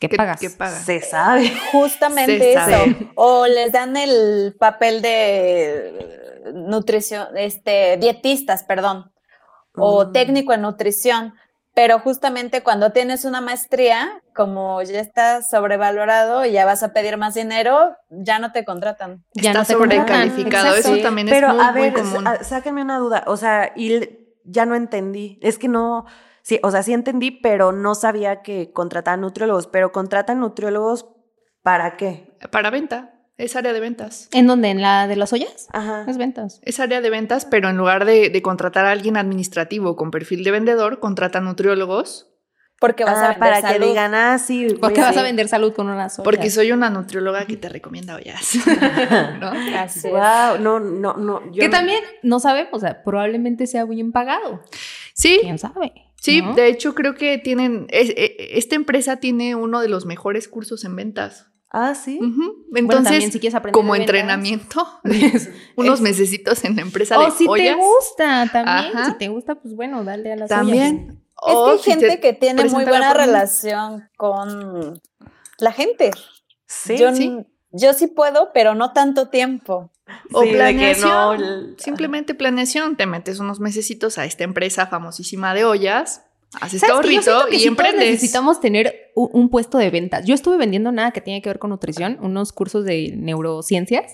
que ¿Qué, pagas. pagas? Se sabe. Justamente Se eso. sabe. O les dan el papel de nutrición, este, dietistas, perdón, o Mm. técnico en nutrición. Pero justamente cuando tienes una maestría, como ya está sobrevalorado y ya vas a pedir más dinero, ya no te contratan. Ya Está no te sobrecalificado. Eso también Pero es muy, a ver, muy común. sáquenme una duda. O sea, y ya no entendí. Es que no. Sí, o sea, sí entendí, pero no sabía que contrataban nutriólogos. Pero contratan nutriólogos para qué? Para venta. Es área de ventas. ¿En dónde? ¿En la de las ollas? Ajá. Es ventas. Es área de ventas, pero en lugar de, de contratar a alguien administrativo con perfil de vendedor, contratan nutriólogos. Porque vas a Ah, vender para salud. que digan, ah, sí. voy ¿Por qué vas a vender salud con unas ollas? Porque soy una nutrióloga que te recomienda ollas. *laughs* ¿No? Wow, no, no, no. yo que no- también no sabemos, o sea, probablemente sea bien pagado. Sí, ¿Quién sabe? Sí, ¿no? de hecho creo que tienen, es- e- esta empresa tiene uno de los mejores cursos en ventas. Ah, sí. Entonces, también si quieres aprender como entrenamiento, *laughs* unos mesecitos en la empresa O de si ollas. te gusta también. Ajá. Si te gusta, pues bueno, dale a las También. Es que hay si gente te que tiene muy buena relación con la gente. Sí. yo, sí. Yo sí puedo, pero no tanto tiempo. O Sí, de que planeación. no, el- Simplemente planeación. Te metes unos mesecitos a esta empresa famosísima de ollas, haces que y todos emprendes. necesitamos tener un, un puesto de ventas. Yo estuve vendiendo nada que tiene que ver con nutrición, unos cursos de neurociencias,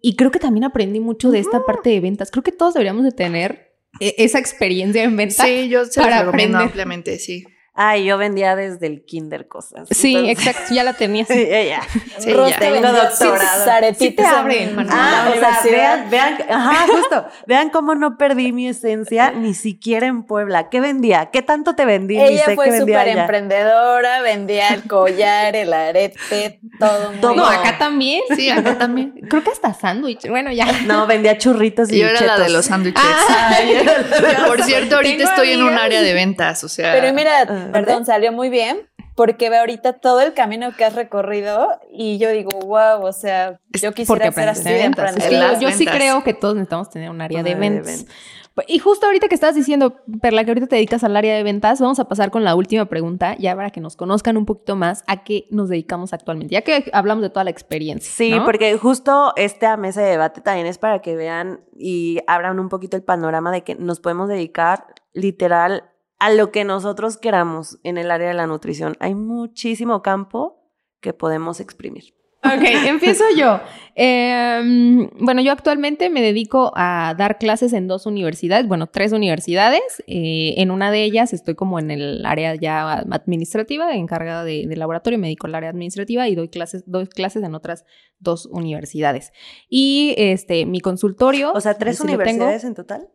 y creo que también aprendí mucho de esta parte de ventas. Creo que todos deberíamos de tener eh, esa experiencia en ventas. Sí, yo se para recomiendo aprender. ampliamente, sí. Ay, yo vendía desde el kinder cosas. Sí, Entonces- exacto, ya la tenías. *laughs* Sí, ya. *laughs* Sí, Ros ya. te Tengo vendió doctorado. Sí te en abren, Manuel. Ah, o sea, vean, vean, ajá, justo, vean cómo no perdí mi esencia *laughs* ni siquiera en Puebla. ¿Qué vendía? ¿Qué tanto te vendí? Ella sé fue súper emprendedora, vendía el collar, el arete, todo muy Todo. No, acá también. Sí, acá también. Creo que hasta sándwich. Bueno, ya. No, vendía churritos y Yo era la de chetos. los sándwiches. De Por cierto, ahorita estoy en un área de ventas, o sea. Pero mira, *laughs* Perdón, salió muy bien porque ve ahorita todo el camino que has recorrido y yo digo, wow, o sea, yo quisiera ser así de ventas. Las yo sí creo que todos necesitamos tener un área de ventas. Y justo ahorita que estabas diciendo, Perla, que ahorita te dedicas al área de ventas, vamos a pasar con la última pregunta, ya para que nos conozcan un poquito más a qué nos dedicamos actualmente, ya que hablamos de toda la experiencia. Sí, ¿no? porque justo esta mesa de debate también es para que vean y abran un poquito el panorama de que nos podemos dedicar literal a lo que nosotros queramos en el área de la nutrición. Hay muchísimo campo que podemos exprimir. Ok, *laughs* empiezo yo. Eh, bueno, yo actualmente me dedico a dar clases en dos universidades, bueno, tres universidades. Eh, en una de ellas estoy como en el área ya administrativa, encargada de, de laboratorio, me dedico al área administrativa y doy clases, doy clases en otras dos universidades. Y este, mi consultorio. O sea, tres tengo. universidades en total.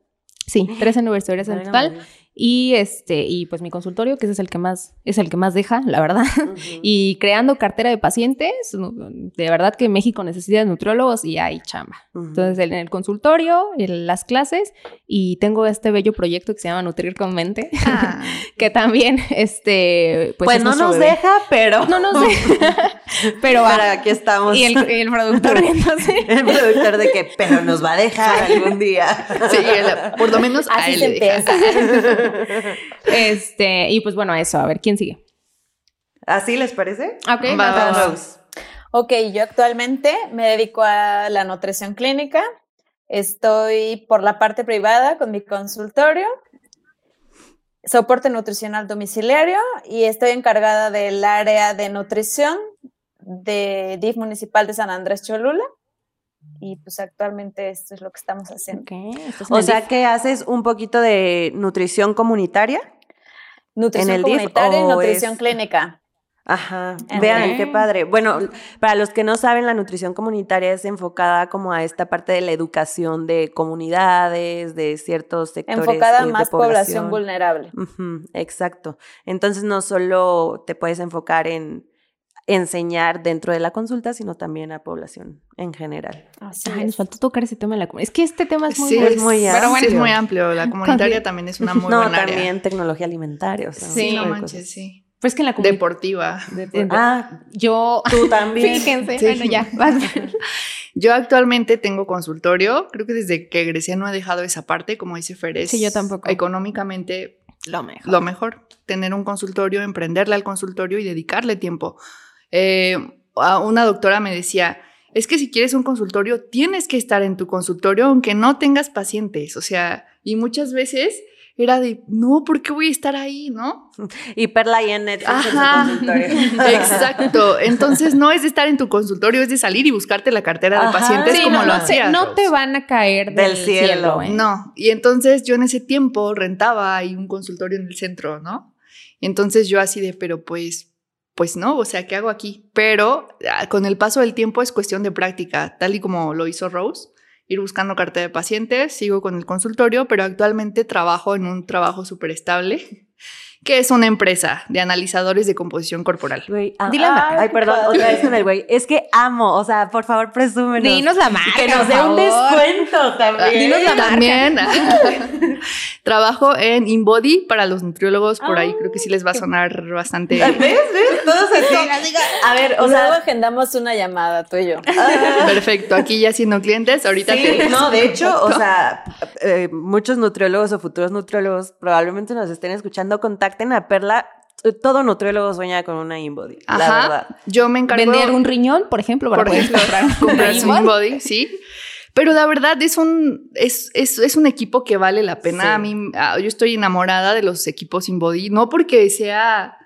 Sí, tres universidades en total. Y este, y pues mi consultorio, que ese es el que más, es el que más deja, la verdad. *laughs* Y creando cartera de pacientes, de verdad que México necesita de nutriólogos y hay chamba. Entonces, en el consultorio, en las clases, y tengo este bello proyecto que se llama Nutrir con Mente, Ah, *laughs* que también, este, pues, pues, es no nos bebé. deja, pero No nos *laughs* deja, pero. Pero aquí estamos. Y el, el productor riéndose. El productor de que, pero nos va a dejar algún día. sí, el- por lo menos a Así él se le deja. *laughs* Este, y pues bueno, eso, a ver, ¿quién sigue? ¿Así les parece? Ok, Va, va, va. Rose. Ok, yo actualmente me dedico a la nutrición clínica. Estoy por la parte privada con mi consultorio, soporte nutricional domiciliario y estoy encargada del área de nutrición de DIF municipal de San Andrés Cholula. Y pues actualmente esto es lo que estamos haciendo. En O sea DIF. que haces un poquito de nutrición comunitaria. Nutrición el DIF comunitaria y o nutrición es- clínica. Ajá, Ok. vean qué padre. Bueno, para los que no saben, la nutrición comunitaria es enfocada como a esta parte de la educación de comunidades, de ciertos sectores. Enfocada eh, a de más población vulnerable. Exacto. Entonces no solo te puedes enfocar en enseñar dentro de la consulta, sino también a población en general. Así Ay, es. nos faltó tocar ese tema de la comunidad. Es que este tema es muy Sí, bueno. es muy sí, es amplio. muy amplio. La comunitaria también es una muy *laughs* no, buena área. también tecnología alimentaria. O sea, un Sí, no manches, cosas. sí. Pues que en la comunidad. Deportiva. Ah, yo. tú también. *laughs* Fíjense, Sí. bueno, ya. vas. Yo actualmente tengo consultorio. Creo que desde que egresé no he dejado esa parte, como dice Fer. es Sí, yo tampoco. Económicamente Lo mejor. lo mejor. Tener un consultorio, emprenderle al consultorio y dedicarle tiempo. Eh, a una doctora me decía, es que si quieres un consultorio, tienes que estar en tu consultorio aunque no tengas pacientes. O sea, y muchas veces era de, no, ¿por qué voy a estar ahí? ¿No? *laughs* Y Perla ahí en Netflix en su Ajá. consultorio. *laughs* Exacto. Entonces no es de estar en tu consultorio, es de salir y buscarte la cartera de pacientes Sí, como no, lo hacías. no te van a caer del, Del cielo. cielo. ¿eh? No, y entonces yo en ese tiempo rentaba ahí un consultorio en el centro, ¿no? Y entonces yo así de, pero pues, pues no, o sea, ¿qué hago aquí? Pero ah, con el paso del tiempo es cuestión de práctica, tal y como lo hizo Rose, ir buscando cartera de pacientes, sigo con el consultorio, pero actualmente trabajo en un trabajo súper estable, que es una empresa de analizadores de composición corporal. Güey, ah, Di la marca. Ay, perdón, otra vez con el güey. Es que amo, o sea, por favor, presúmenos. Dinos la marca. que nos dé un descuento también. Dinos la marca. También *laughs* trabajo en InBody para los nutriólogos, por ahí creo que sí les va a sonar bastante. ¿Ves? ¿Ves? Todos así. A ver, o Luego sea, agendamos una llamada, tú y yo. ah, Perfecto, aquí ya siendo clientes, ahorita sí, te- no, de hecho, o sea, eh, muchos nutriólogos o futuros nutriólogos probablemente nos estén escuchando, contacten a Perla. Todo nutriólogo sueña con una InBody, la Ajá, verdad. yo me encargo Vender un riñón, por ejemplo, para por poder ejemplo, comprar, *laughs* comprar su. InBody, sí. Pero la verdad es un, es, es, es un equipo que vale la pena. Sí. A mí, ah, yo estoy enamorada de los equipos InBody, no porque sea,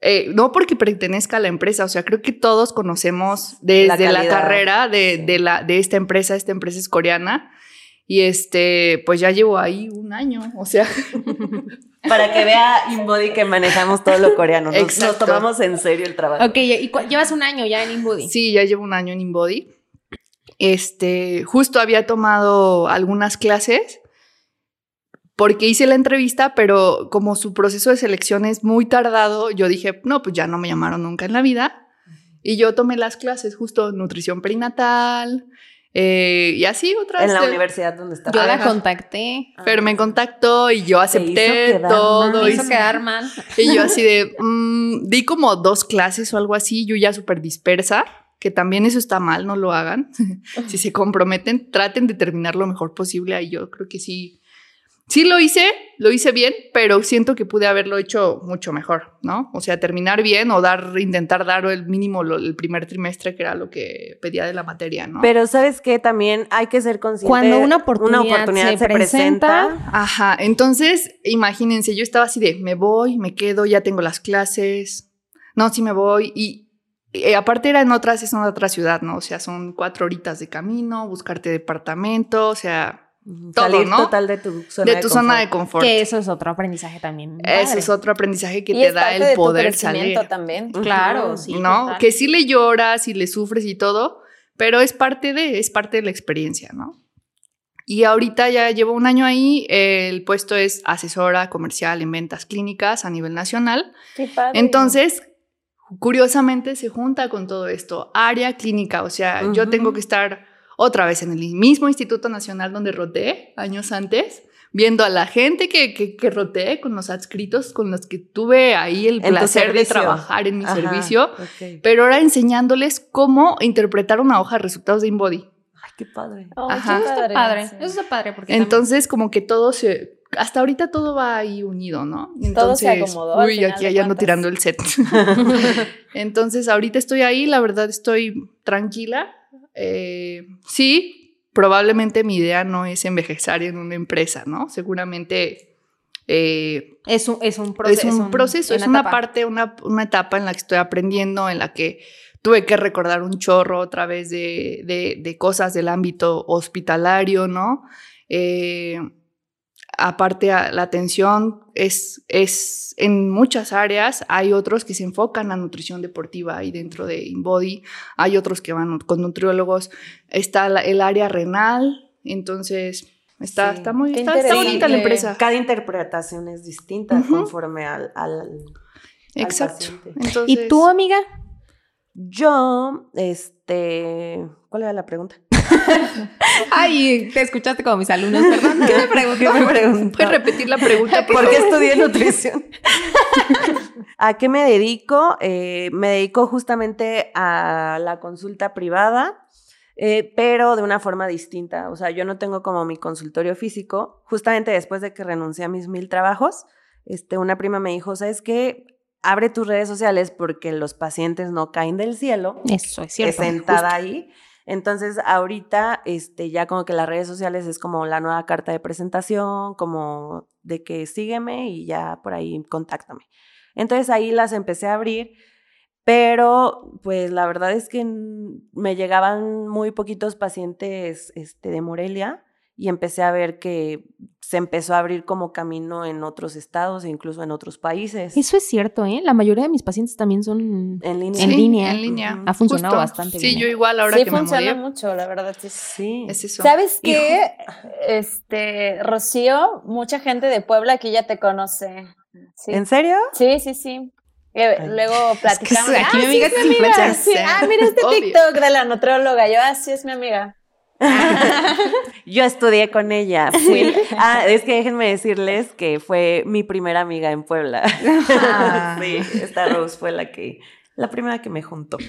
eh, no porque pertenezca a la empresa, o sea, creo que todos conocemos desde la, calidad. carrera de, Sí. de, la, de esta empresa, esta empresa es coreana. Y este, pues ya llevo ahí un año, o sea, *laughs* Para que vea InBody que manejamos todo lo coreano. Nos, nos tomamos en serio el trabajo. Ok, y llevas un año ya en InBody. Sí, ya llevo un año en InBody. Este, justo había tomado algunas clases porque hice la entrevista, pero como su proceso de selección es muy tardado, yo dije, no, pues ya no me llamaron nunca en la vida. Y yo tomé las clases, justo nutrición perinatal eh, y así otras. En la universidad donde está. Yo la contacté. Fer me contactó y yo acepté todo. mal. Me y- hizo quedar mal. y yo así de, mm, di como dos clases o algo así, yo ya súper dispersa, que también eso está mal, no lo hagan. *laughs* si se comprometen, traten de terminar lo mejor posible. Ahí yo creo que sí, sí lo hice, lo hice bien, pero siento que pude haberlo hecho mucho mejor, ¿no? O sea, terminar bien o dar, intentar dar el mínimo lo- el primer trimestre, que era lo que pedía de la materia, ¿no? Pero sabes que también hay que ser consciente. Cuando una oportunidad se presenta, Ajá, entonces imagínense, yo estaba así de, me voy, me quedo, ya tengo las clases, no, sí me voy y eh, aparte era en otras, es en otra ciudad, ¿no? O sea, son cuatro horitas de camino, buscarte departamento, o sea, todo, salir ¿no? total de tu zona de tu zona de confort. que eso es otro aprendizaje también. Ese padre. es otro aprendizaje que y te es da parte el de tu poder salir. crecimiento también. Claro, sí. ¿no? total. Que sí le lloras y le sufres y todo, pero es parte de, es parte de la experiencia, ¿no? Y ahorita ya llevo un año ahí, el puesto es asesora comercial en ventas clínicas a nivel nacional. Qué padre. Entonces, curiosamente se junta con todo esto, área clínica, o sea, yo Ujú. tengo que estar otra vez en el mismo Instituto Nacional donde roté años antes, viendo a la gente que, que, que roté con los adscritos, con los que tuve ahí el En placer de trabajar en mi Ajá, servicio, ok. pero ahora enseñándoles cómo interpretar una hoja de resultados de InBody. Ay, qué padre. Oh, Ajá. Eso está padre. sí. Eso está padre porque también- Entonces, como que todo se hasta ahorita todo va ahí unido, ¿no? todo se acomodó. Uy, aquí allá ando tirando el set. *laughs* Entonces, ahorita estoy ahí, la verdad estoy tranquila. Eh, sí, probablemente mi idea no es envejecer en una empresa, ¿no? Seguramente eh, es, un, es un proceso. Es un proceso, es una, parte, una, una, etapa en la que estoy aprendiendo, en la que tuve que recordar un chorro otra vez de, de, de cosas del ámbito hospitalario, ¿no? Eh, aparte la atención es, es en muchas áreas, hay otros que se enfocan a nutrición deportiva ahí dentro de InBody, hay otros que van con nutriólogos, está el área renal, entonces está, está muy está, bonita la empresa. Cada interpretación es distinta conforme al, al, Exacto. ¿Y tú, amiga? Yo, este, ¿cuál era la pregunta? *laughs* Ay, te escuchaste como mis alumnos, perdón. ¿Qué me preguntó? *laughs* ¿Puedes repetir la pregunta? ¿Por, qué estudié nutrición? *laughs* ¿A qué me dedico? Eh, me dedico justamente a la consulta privada. Eh, pero de una forma distinta. O sea, yo no tengo como mi consultorio físico. Justamente después de que renuncié a mis mil trabajos, este, una prima me dijo, ¿sabes qué? Abre tus redes sociales porque los pacientes no caen del cielo. Eso es cierto. sentada ahí. Entonces, ahorita, este, ya como que las redes sociales es como la nueva carta de presentación, como de que sígueme y ya por ahí contáctame. Entonces ahí las empecé a abrir, pero pues la verdad es que me llegaban muy poquitos pacientes este, de Morelia y empecé a ver que se empezó a abrir como camino en otros estados e incluso en otros países. Eso es cierto, ¿eh? La mayoría de mis pacientes también son en línea. En línea. En línea. Ha funcionado bastante sí, bien. Sí, yo igual ahora sí, que me funciona mucho, la verdad. Sí. sí. Es eso. ¿Sabes qué? Este, Rocío, mucha gente de Puebla aquí ya te conoce. ¿En serio? Sí, sí, sí. luego platicamos. aquí mi ah, amiga sí, es mi amiga. Sí. Ah, mira este Obvio. TikTok de la nutróloga. Yo, ah, sí, es mi amiga. *laughs* Yo estudié con ella. Fui, ah, es que déjenme decirles que fue mi primera amiga en Puebla. Ah. sí, esta Rose fue la que, la primera que me juntó. *laughs*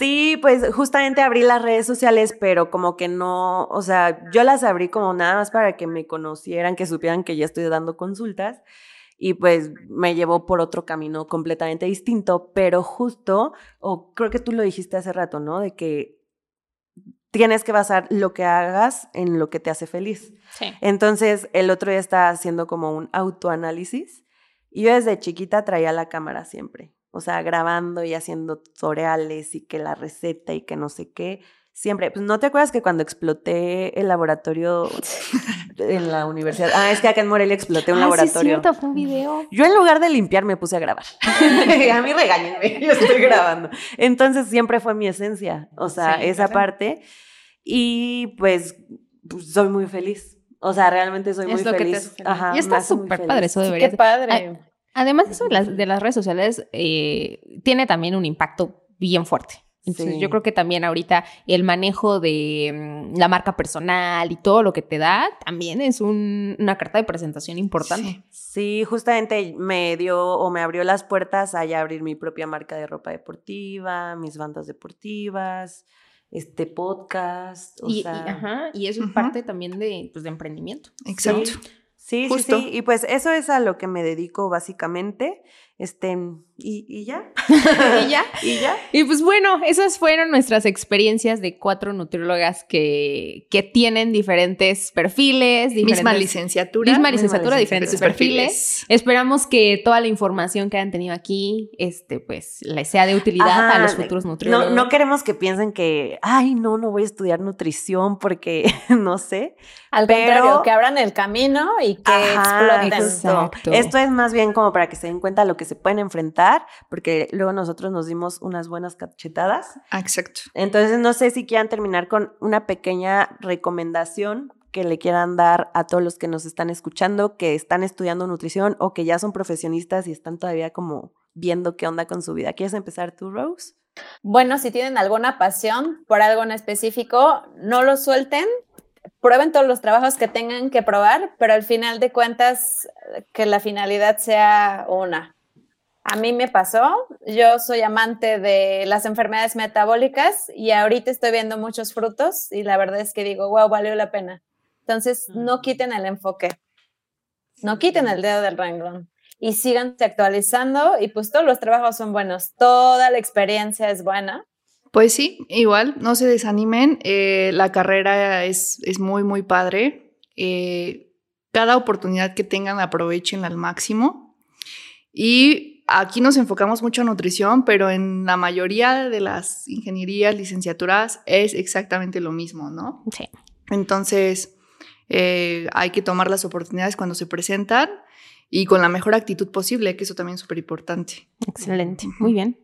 Sí, pues justamente abrí las redes sociales, pero como que no, o sea, yo las abrí como nada más para que me conocieran, que supieran que ya estoy dando consultas y pues me llevó por otro camino completamente distinto, pero justo, o creo que tú lo dijiste hace rato, ¿no? De que tienes que basar lo que hagas en lo que te hace feliz. Sí. Entonces, el otro día estaba haciendo como un autoanálisis y yo desde chiquita traía la cámara siempre, o sea, grabando y haciendo tutoriales y que la receta y que no sé qué. Siempre, pues no te acuerdas que cuando exploté el laboratorio *laughs* en la universidad, ah, es que acá en Morelia exploté un ah, laboratorio. Sí, es cierto, fue un video. Yo en lugar de limpiar me puse a grabar. *laughs* a mí regáñenme, *laughs* yo estoy grabando. Entonces siempre fue mi esencia, o sea, Sí, esa claro. parte. Y pues, pues, soy muy feliz. O sea, realmente soy Es muy lo que te feliz. hace feliz. Ajá, y está súper padre, eso Sí, debería qué padre. Además, eso de las, de las redes sociales eh, tiene también un impacto bien fuerte. Entonces, Sí. yo creo que también ahorita el manejo de mm, la marca personal y todo lo que te da también es un- una carta de presentación importante. Sí. Sí, justamente me dio o me abrió las puertas a ya abrir mi propia marca de ropa deportiva, mis bandas deportivas, este podcast. O Y, ajá, y eso es parte también de, pues, de emprendimiento. Exacto. Sí, sí, Justo. sí. Y pues eso es a lo que me dedico básicamente. Este, y, y ya. *laughs* *laughs* y ya. y ya. Y pues bueno, esas fueron nuestras experiencias de cuatro nutriólogas que, que tienen diferentes perfiles, diferentes, Misma licenciatura. misma licenciatura, diferentes perfiles. Esperamos que toda la información que han tenido aquí, este, pues, les sea de utilidad Ajá, a los futuros nutriólogos. No, no queremos que piensen que, ay, no, no voy a estudiar nutrición porque *laughs* no sé. Al Pero- contrario, que abran el camino y que Ajá, exploten. Exacto. Esto es más bien como para que se den cuenta lo que se pueden enfrentar, porque luego nosotros nos dimos unas buenas cachetadas. Ah, Exacto. Entonces, no sé si quieran terminar con una pequeña recomendación que le quieran dar a todos los que nos están escuchando, que están estudiando nutrición o que ya son profesionistas y están todavía como viendo qué onda con su vida. ¿Quieres empezar tú, Rose? Bueno, si tienen alguna pasión por algo en específico, no lo suelten. Prueben todos los trabajos que tengan que probar, pero al final de cuentas, que la finalidad sea una. A mí me pasó, yo soy amante de las enfermedades metabólicas y ahorita estoy viendo muchos frutos y la verdad es que digo, wow, valió la pena. Entonces, no quiten el enfoque, no quiten el dedo del renglón y síganse actualizando y pues todos los trabajos son buenos, toda la experiencia es buena. Pues sí, igual, no se desanimen, eh, la carrera es, es, muy, muy padre. Eh, cada oportunidad que tengan aprovechen al máximo. Y aquí nos enfocamos mucho en nutrición, pero en la mayoría de las ingenierías, licenciaturas, es exactamente lo mismo, ¿no? Sí. Entonces, eh, hay que tomar las oportunidades cuando se presentan y con la mejor actitud posible, que eso también es súper importante. Excelente, muy bien.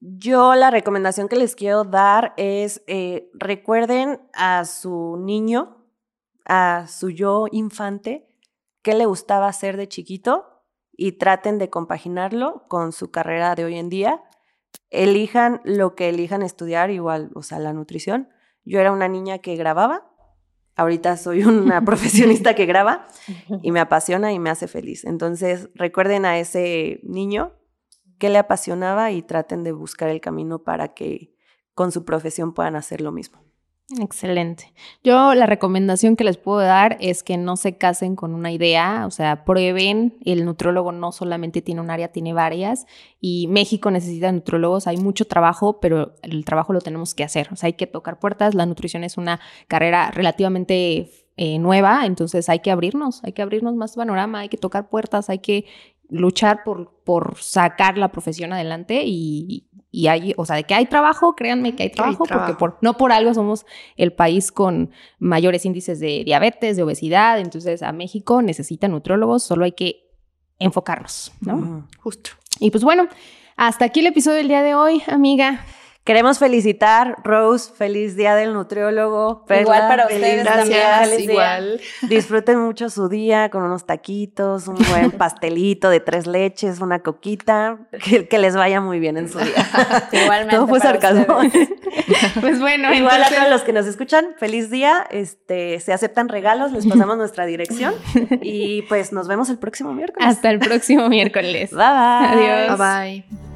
Yo la recomendación que les quiero dar es eh, recuerden a su niño, a su yo infante, qué le gustaba hacer de chiquito y traten de compaginarlo con su carrera de hoy en día. Elijan lo que elijan estudiar, igual, o sea, la nutrición. Yo era una niña que grababa, ahorita soy una *laughs* profesionista que graba y me apasiona y me hace feliz. Entonces, recuerden a ese niño qué le apasionaba y traten de buscar el camino para que con su profesión puedan hacer lo mismo. Excelente. Yo la recomendación que les puedo dar es que no se casen con una idea, o sea, prueben, el nutrólogo no solamente tiene un área, tiene varias y México necesita nutrólogos, hay mucho trabajo, pero el trabajo lo tenemos que hacer, o sea, hay que tocar puertas, la nutrición es una carrera relativamente eh, nueva, entonces hay que abrirnos, hay que abrirnos más panorama, hay que tocar puertas, hay que luchar por, por sacar la profesión adelante y, y hay, o sea, de que hay trabajo, créanme que hay trabajo, porque por, no por algo somos el país con mayores índices de diabetes, de obesidad, entonces a México necesita nutrólogos, solo hay que enfocarnos, ¿no? Justo. Y pues bueno, hasta aquí el episodio del día de hoy, amiga. Queremos felicitar, Rose, feliz día del nutriólogo. igual para ustedes Gracias, *laughs* igual. Disfruten mucho su día con unos taquitos, un buen *laughs* pastelito de tres leches, una coquita, que, les vaya muy bien en su día. *laughs* Igualmente. Todo fue sarcasmo. pues bueno, igual a todos los que nos escuchan, feliz día. Este, se aceptan regalos, les pasamos nuestra dirección y pues nos vemos el próximo miércoles. Hasta el próximo miércoles. Bye bye. Adiós. Bye bye.